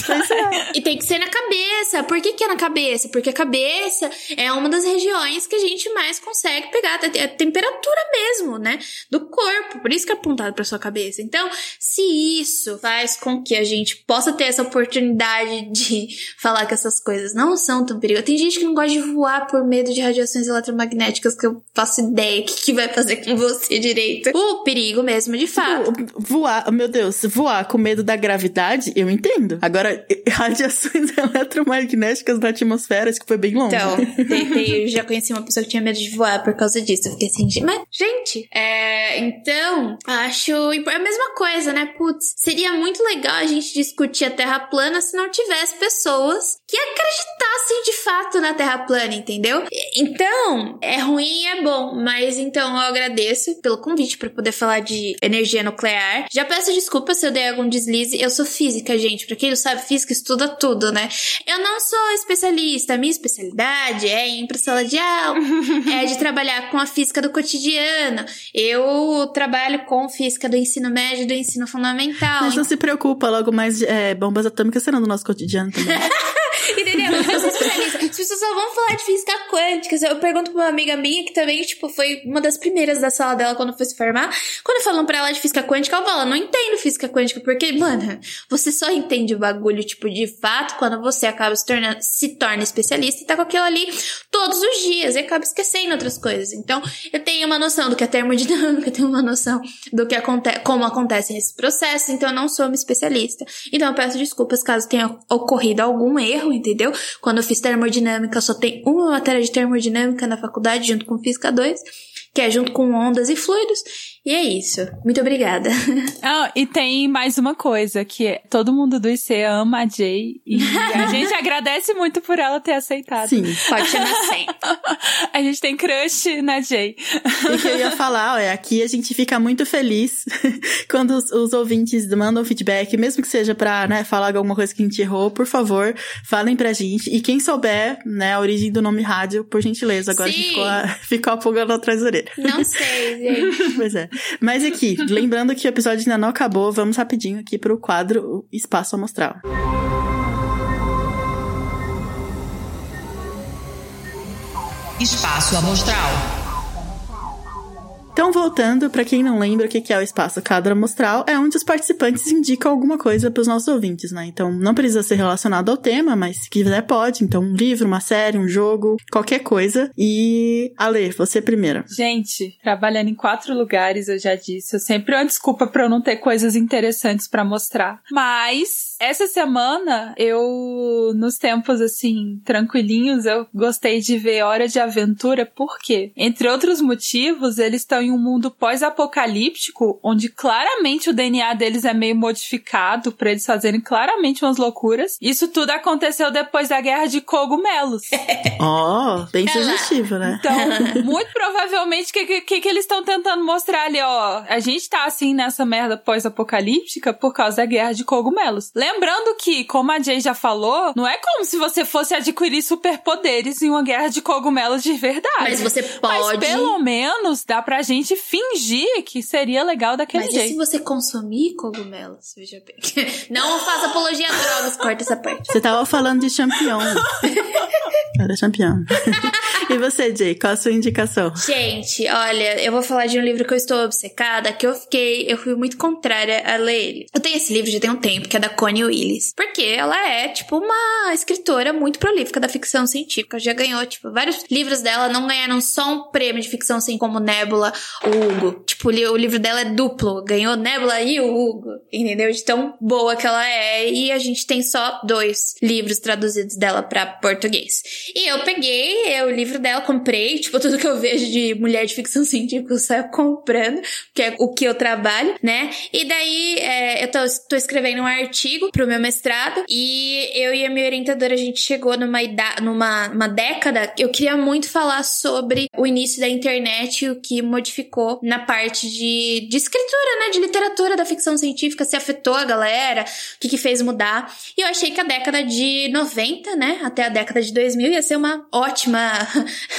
D: E tem que ser na cabeça. Por que, que é na cabeça? Porque a cabeça é uma das regiões que a gente mais consegue pegar a te- a temperatura mesmo, né? Do corpo. Por isso que é apontado pra sua cabeça. Então, se isso faz com que a gente possa ter essa oportunidade de falar que essas coisas não são tão perigosas. Tem gente que não gosta de voar por medo de radiações eletromagnéticas, que eu faço ideia que, que vai fazer com você direito. O perigo mesmo, de fato.
A: Voar, meu Deus, voar com medo da gravidade, eu entendo. Agora, radiações eletromagnéticas na atmosfera, acho que foi bem longe.
D: Então, tem- tem- eu já conheci uma pessoa que tinha medo de voar por causa disso. Eu fiquei assim, "Gente, mas, gente, é, então, acho é a mesma coisa, né? Putz, seria muito legal a gente discutir a Terra plana se não tivesse pessoas que acreditassem de fato na Terra plana, entendeu? Então, é ruim e é bom, mas então eu agradeço pelo convite para poder falar de energia nuclear. Já peço desculpas se eu dei algum deslize. Eu sou física, gente. Pra quem não sabe, física estuda tudo, né? Eu não sou especialista. A minha especialidade é ir pra sala de aula, é de trabalhar com a física do cotidiano. Eu trabalho com física do ensino médio e do ensino fundamental.
A: Mas não se preocupa, logo mais é, bombas atômicas serão do nosso cotidiano também.
D: Eu sou especialista. As pessoas só vão falar de física quântica. Eu pergunto pra uma amiga minha que também, tipo, foi uma das primeiras da sala dela quando foi se formar. Quando falam pra ela de física quântica, ela fala, não entendo física quântica, porque, mano, você só entende o bagulho, tipo, de fato, quando você acaba se tornando, se torna especialista e tá com aquilo ali todos os dias e acaba esquecendo outras coisas. Então, eu tenho uma noção do que é termodinâmica, eu tenho uma noção do que acontece, como acontecem esses processos, então eu não sou uma especialista. Então eu peço desculpas caso tenha ocorrido algum erro, entendeu? Quando eu fiz termodinâmica, só tem uma matéria de termodinâmica na faculdade, junto com física 2, que é junto com ondas e fluidos. E é isso. Muito obrigada.
C: Ah, e tem mais uma coisa, que é, todo mundo do IC ama a Jay. E a gente agradece muito por ela ter aceitado.
A: Sim.
D: Pode chamar sempre.
C: A gente tem crush na Jay.
A: O que eu ia falar, é aqui a gente fica muito feliz quando os, os ouvintes mandam feedback, mesmo que seja pra, né, falar alguma coisa que a gente errou, por favor, falem pra gente. E quem souber, né, a origem do nome rádio, por gentileza, agora
D: Sim.
A: ficou, a- ficou a pulga atrás da orelha.
D: Não sei, gente.
A: Pois é. Mas aqui, lembrando que o episódio ainda não acabou, vamos rapidinho aqui pro quadro Espaço Amostral.
E: Espaço Amostral.
A: Então, voltando, pra quem não lembra o que é o espaço quadro amostral, é onde os participantes indicam alguma coisa pros nossos ouvintes, né? Então, não precisa ser relacionado ao tema, mas se quiser pode. Então, um livro, uma série, um jogo, qualquer coisa. E, Ale, você primeiro.
C: Gente, trabalhando em quatro lugares, eu já disse. Eu sempre uma desculpa pra eu não ter coisas interessantes pra mostrar. Mas, essa semana, eu, nos tempos assim, tranquilinhos, eu gostei de ver Hora de Aventura, por quê? Entre outros motivos, eles estão em um mundo pós-apocalíptico, onde claramente o DNA deles é meio modificado pra eles fazerem claramente umas loucuras. Isso tudo aconteceu depois da guerra de cogumelos.
A: Ó, bem
D: Olha lá.
A: sugestivo, né?
C: Então, muito provavelmente, o que, que, que eles estão tentando mostrar ali, ó? A gente tá assim nessa merda pós-apocalíptica por causa da guerra de cogumelos. Lembrando que, como a Jay já falou, não é como se você fosse adquirir superpoderes em uma guerra de cogumelos de verdade.
D: Mas você
C: Mas
D: pode.
C: pelo menos dá pra gente gente fingir que seria legal daquele
D: Mas
C: jeito.
D: e se você consumir cogumelos? Veja bem. Não faça apologia a drogas, corta essa parte.
A: Você tava falando de champion. Era champion. e você, Jay, qual a sua indicação?
D: Gente, olha, eu vou falar de um livro que eu estou obcecada, que eu fiquei, eu fui muito contrária a ler ele. Eu tenho esse livro já tem um tempo, que é da Connie Willis. Porque ela é, tipo, uma escritora muito prolífica da ficção científica. Já ganhou, tipo, vários livros dela não ganharam só um prêmio de ficção científica como Nebula ou Hugo. Tipo, o livro dela é duplo. Ganhou Nebula e o Hugo. Entendeu? De tão boa que ela é. E a gente tem só dois livros traduzidos dela pra português. E eu peguei o livro dela, comprei. Tipo, tudo que eu vejo de mulher de ficção científica eu saio comprando. Que é o que eu trabalho, né? E daí, é, eu tô, tô escrevendo um artigo pro meu mestrado. E eu e a minha orientadora, a gente chegou numa, numa uma década. Eu queria muito falar sobre o início da internet e o que modificou na parte de, de escritura, né? De literatura da ficção científica, se afetou a galera, o que, que fez mudar. E eu achei que a década de 90, né? Até a década de 2000 ia ser uma ótima.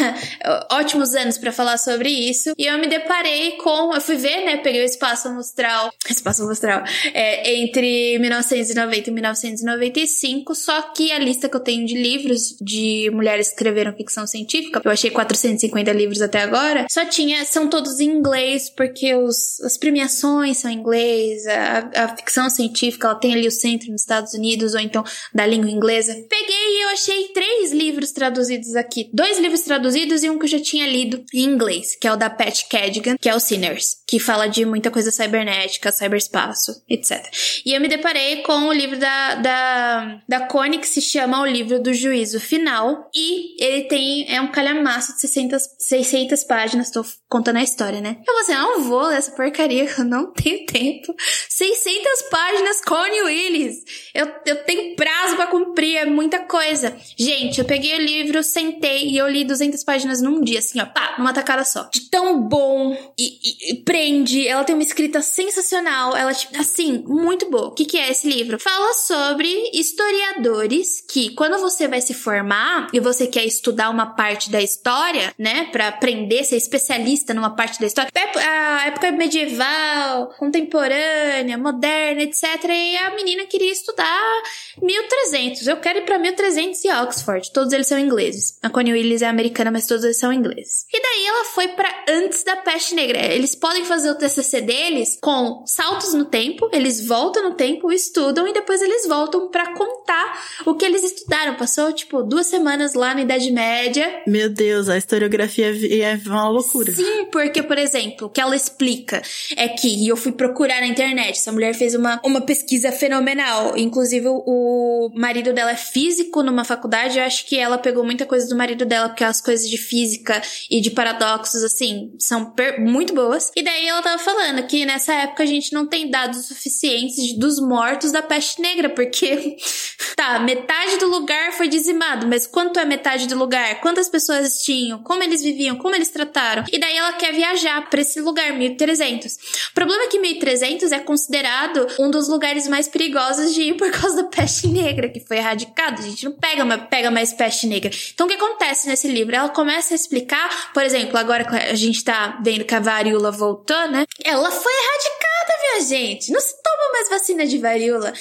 D: ótimos anos para falar sobre isso. E eu me deparei com. Eu fui ver, né? Peguei o espaço amostral. Espaço amostral. É, entre 1990 e 1995. Só que a lista que eu tenho de livros de mulheres que escreveram ficção científica, eu achei 450 livros até agora, só tinha. São todos em inglês, porque os, as premiações são em inglês, a, a ficção científica ela tem ali o centro nos Estados Unidos, ou então da língua inglesa. Peguei e eu achei três livros traduzidos aqui. Dois livros traduzidos e um que eu já tinha lido em inglês, que é o da Pat Cadigan, que é o Sinners, que fala de muita coisa cibernética, cyberespaço, etc. E eu me deparei com o livro da, da, da Connie, que se chama O Livro do Juízo Final, e ele tem, é um calhamaço de 600, 600 páginas, tô contando a história, né? Eu eu não vou ler essa porcaria, eu não tenho tempo. 600 páginas, Connie Willis! Eu, eu tenho prazo para cumprir, é muita coisa. Gente, eu peguei o livro, sentei e eu li 200 páginas num dia, assim, ó, pá, numa tacada só. De tão bom e, e, e prende, ela tem uma escrita sensacional, ela, tipo, assim, muito boa. O que, que é esse livro? Fala sobre historiadores que, quando você vai se formar e você quer estudar uma parte da história, né, para aprender, ser especialista numa parte da história, a época medieval, contemporânea, moderna, etc. E a menina queria estudar 1300. Eu quero ir pra 1300 e Oxford. Todos eles são ingleses. A Connie Willis é americana, mas todos eles são ingleses. E daí ela foi para antes da peste negra. Eles podem fazer o TCC deles com saltos no tempo, eles voltam no tempo, estudam e depois eles voltam para contar o que eles estudaram. Passou, tipo, duas semanas lá na Idade Média.
A: Meu Deus, a historiografia é uma loucura.
D: Sim, porque, por exemplo, o que ela explica é que, e eu fui procurar na internet, essa mulher fez uma, uma pesquisa fenomenal. Inclusive, o marido dela é físico numa faculdade. Eu acho que ela pegou muita coisa do marido dela, porque as coisas de física e de paradoxos, assim, são muito boas. E daí ela tava falando que nessa época a gente não tem dados suficientes dos mortos da peste negra, porque tá, metade do lugar foi dizimado, mas quanto é metade do lugar? Quantas pessoas tinham? Como eles viviam? Como eles trataram? E daí ela quer viajar para esse lugar, 1300. O problema é que 1300 é considerado um dos lugares mais perigosos de ir por causa da peste negra, que foi erradicada. A gente não pega, pega mais peste negra. Então o que acontece nesse livro? Ela começa a explicar, por exemplo, agora que a gente tá vendo que a varíola voltou, né? Ela foi erradicada, minha gente. Não se toma mais vacina de varíola.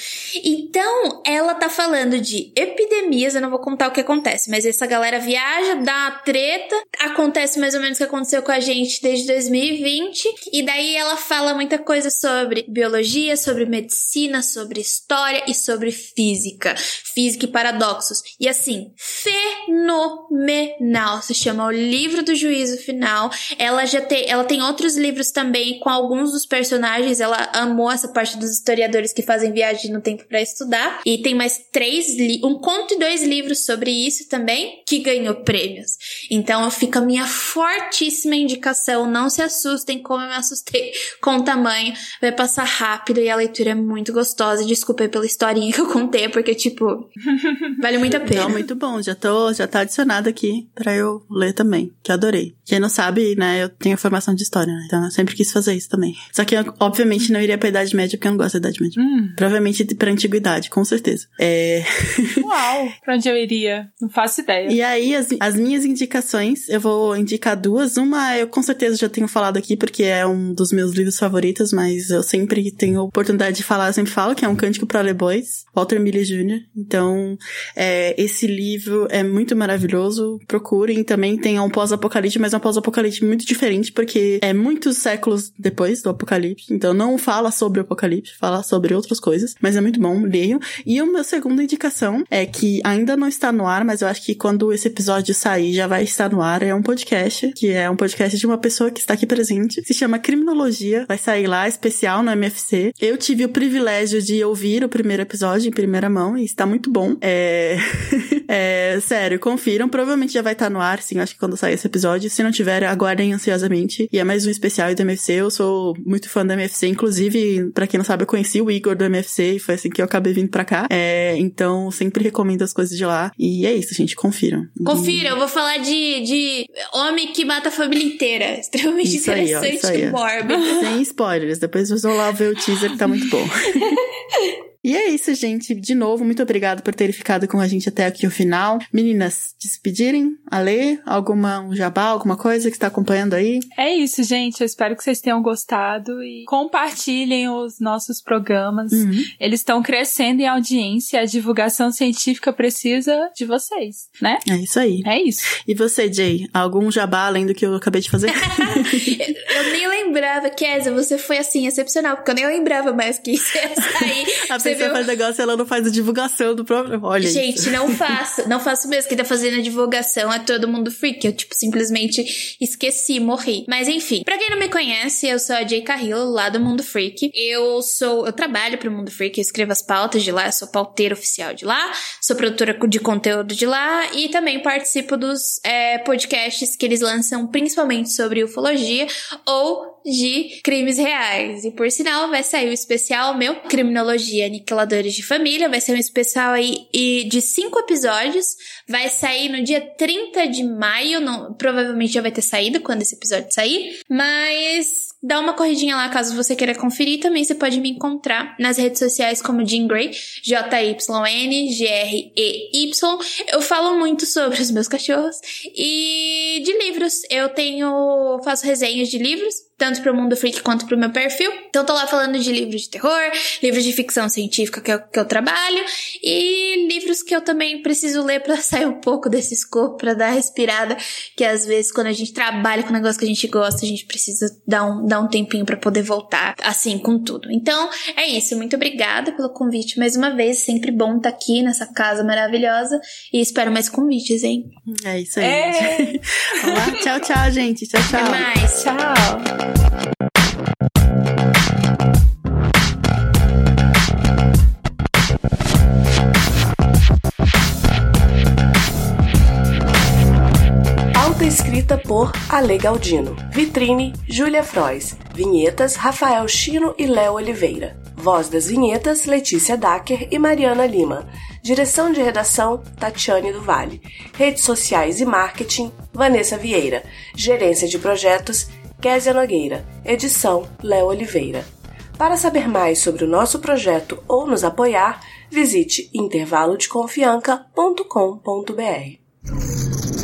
D: Então, ela tá falando de epidemias, eu não vou contar o que acontece, mas essa galera viaja, dá uma treta, acontece mais ou menos o que aconteceu com a gente desde 2020, e daí ela fala muita coisa sobre biologia, sobre medicina, sobre história e sobre física. Física e paradoxos. E assim, fenomenal. Se chama O Livro do Juízo Final. Ela já tem, ela tem outros livros também com alguns dos personagens. Ela amou essa parte dos historiadores que fazem viagem no tempo para estudar. E tem mais três, um conto e dois livros sobre isso também, que ganhou prêmios. Então fica a minha fortíssima indicação. Não se assustem como eu me assustei com o tamanho. Vai passar rápido e a leitura é muito gostosa. Desculpa pela historinha que eu contei, porque, tipo, vale muito a pena.
A: Não, muito bom. Já tô, já tá adicionado aqui pra eu ler também, que adorei. Quem não sabe, né, eu tenho formação de história, né? Então eu sempre quis fazer isso também. Só que eu, obviamente, não iria pra Idade Média porque eu não gosto faço a Idade Média.
C: Hum.
A: Provavelmente pra Antiguidade, com certeza. É...
C: Uau! pra onde eu iria? Não faço ideia.
A: E aí, as, as minhas indicações, eu vou indicar duas. Uma eu com certeza já tenho falado aqui, porque é um dos meus livros favoritos, mas eu sempre tenho oportunidade de falar, eu sempre falo, que é um cântico para ler boys, Walter Millie Jr. Então, é, esse livro é muito maravilhoso. Procurem. Também tem um pós-apocalipse, mas é um pós-apocalipse muito diferente, porque é muitos séculos depois do apocalipse. Então, não fala sobre o apocalipse, fala sobre outras coisas. Mas é muito bom, leiam. E o meu segunda indicação é que ainda não está no ar, mas eu acho que quando esse episódio sair já vai estar no ar. É um podcast, que é um podcast de uma pessoa que está aqui presente. Se chama Criminologia. Vai sair lá, especial no MFC. Eu tive o privilégio de ouvir o primeiro episódio em primeira mão e está muito bom. É. é sério, confiram. Provavelmente já vai estar no ar, sim, acho que quando sair esse episódio. Se não tiver, aguardem ansiosamente. E é mais um especial do MFC. Eu sou muito fã do MFC. Inclusive, para quem não sabe, eu conheci o Igor do MFC e foi assim que eu acabei vindo pra cá. É, então, sempre recomendo as coisas de lá. E é isso, gente. Confiram.
D: Confira, eu vou falar de, de homem que mata a família inteira. Extremamente
A: Isso aí, ó,
D: interessante
A: aí,
D: e
A: ó.
D: mórbido.
A: Sem spoilers. Depois vocês vão lá ver o teaser que tá muito bom. E é isso, gente. De novo, muito obrigada por terem ficado com a gente até aqui o final. Meninas, despedirem? Ale, alguma um jabá, alguma coisa que está acompanhando aí?
C: É isso, gente. Eu espero que vocês tenham gostado e compartilhem os nossos programas.
A: Uhum.
C: Eles estão crescendo em audiência. A divulgação científica precisa de vocês, né?
A: É isso aí.
C: É isso.
A: E você, Jay? Algum jabá além do que eu acabei de fazer?
D: Eu nem lembrava, Kézia, você foi assim, excepcional, porque eu nem lembrava mais que isso ia sair. Você
A: pessoa
D: viu?
A: faz negócio e ela não faz a divulgação do próprio. Olha
D: Gente,
A: isso.
D: não faço, não faço mesmo. Quem tá fazendo a divulgação é todo mundo freak. Eu, tipo, simplesmente esqueci, morri. Mas enfim, pra quem não me conhece, eu sou a Jay Carrillo, lá do Mundo Freak. Eu sou, eu trabalho pro Mundo Freak, eu escrevo as pautas de lá, eu sou pauteira oficial de lá, sou produtora de conteúdo de lá e também participo dos é, podcasts que eles lançam principalmente sobre ufologia ou de crimes reais. E por sinal, vai sair o especial meu, Criminologia Aniquiladores de Família. Vai ser um especial aí de cinco episódios. Vai sair no dia 30 de maio. Não, provavelmente já vai ter saído quando esse episódio sair. Mas dá uma corridinha lá caso você queira conferir. Também você pode me encontrar nas redes sociais como Jean Grey, J-Y-N, G-R-E-Y. Eu falo muito sobre os meus cachorros. E de livros. Eu tenho. faço resenhas de livros tanto pro Mundo Freak quanto pro meu perfil. Então tô lá falando de livros de terror, livros de ficção científica que eu, que eu trabalho e livros que eu também preciso ler pra sair um pouco desse escopo, pra dar respirada, que às vezes quando a gente trabalha com um negócio que a gente gosta, a gente precisa dar um, dar um tempinho pra poder voltar assim com tudo. Então é isso, muito obrigada pelo convite mais uma vez, sempre bom estar aqui nessa casa maravilhosa e espero mais convites, hein?
A: É isso aí.
C: É.
A: gente. Vamos lá? Tchau, tchau, gente. Tchau, tchau.
D: Até mais.
C: Tchau.
B: Escrita por Ale Galdino. Vitrine, Júlia Frois. Vinhetas, Rafael Chino e Léo Oliveira. Voz das vinhetas, Letícia Dacker e Mariana Lima. Direção de redação, Tatiane do Vale. Redes sociais e marketing, Vanessa Vieira. Gerência de projetos, Késia Nogueira. Edição, Léo Oliveira. Para saber mais sobre o nosso projeto ou nos apoiar, visite intervalodeconfianca.com.br.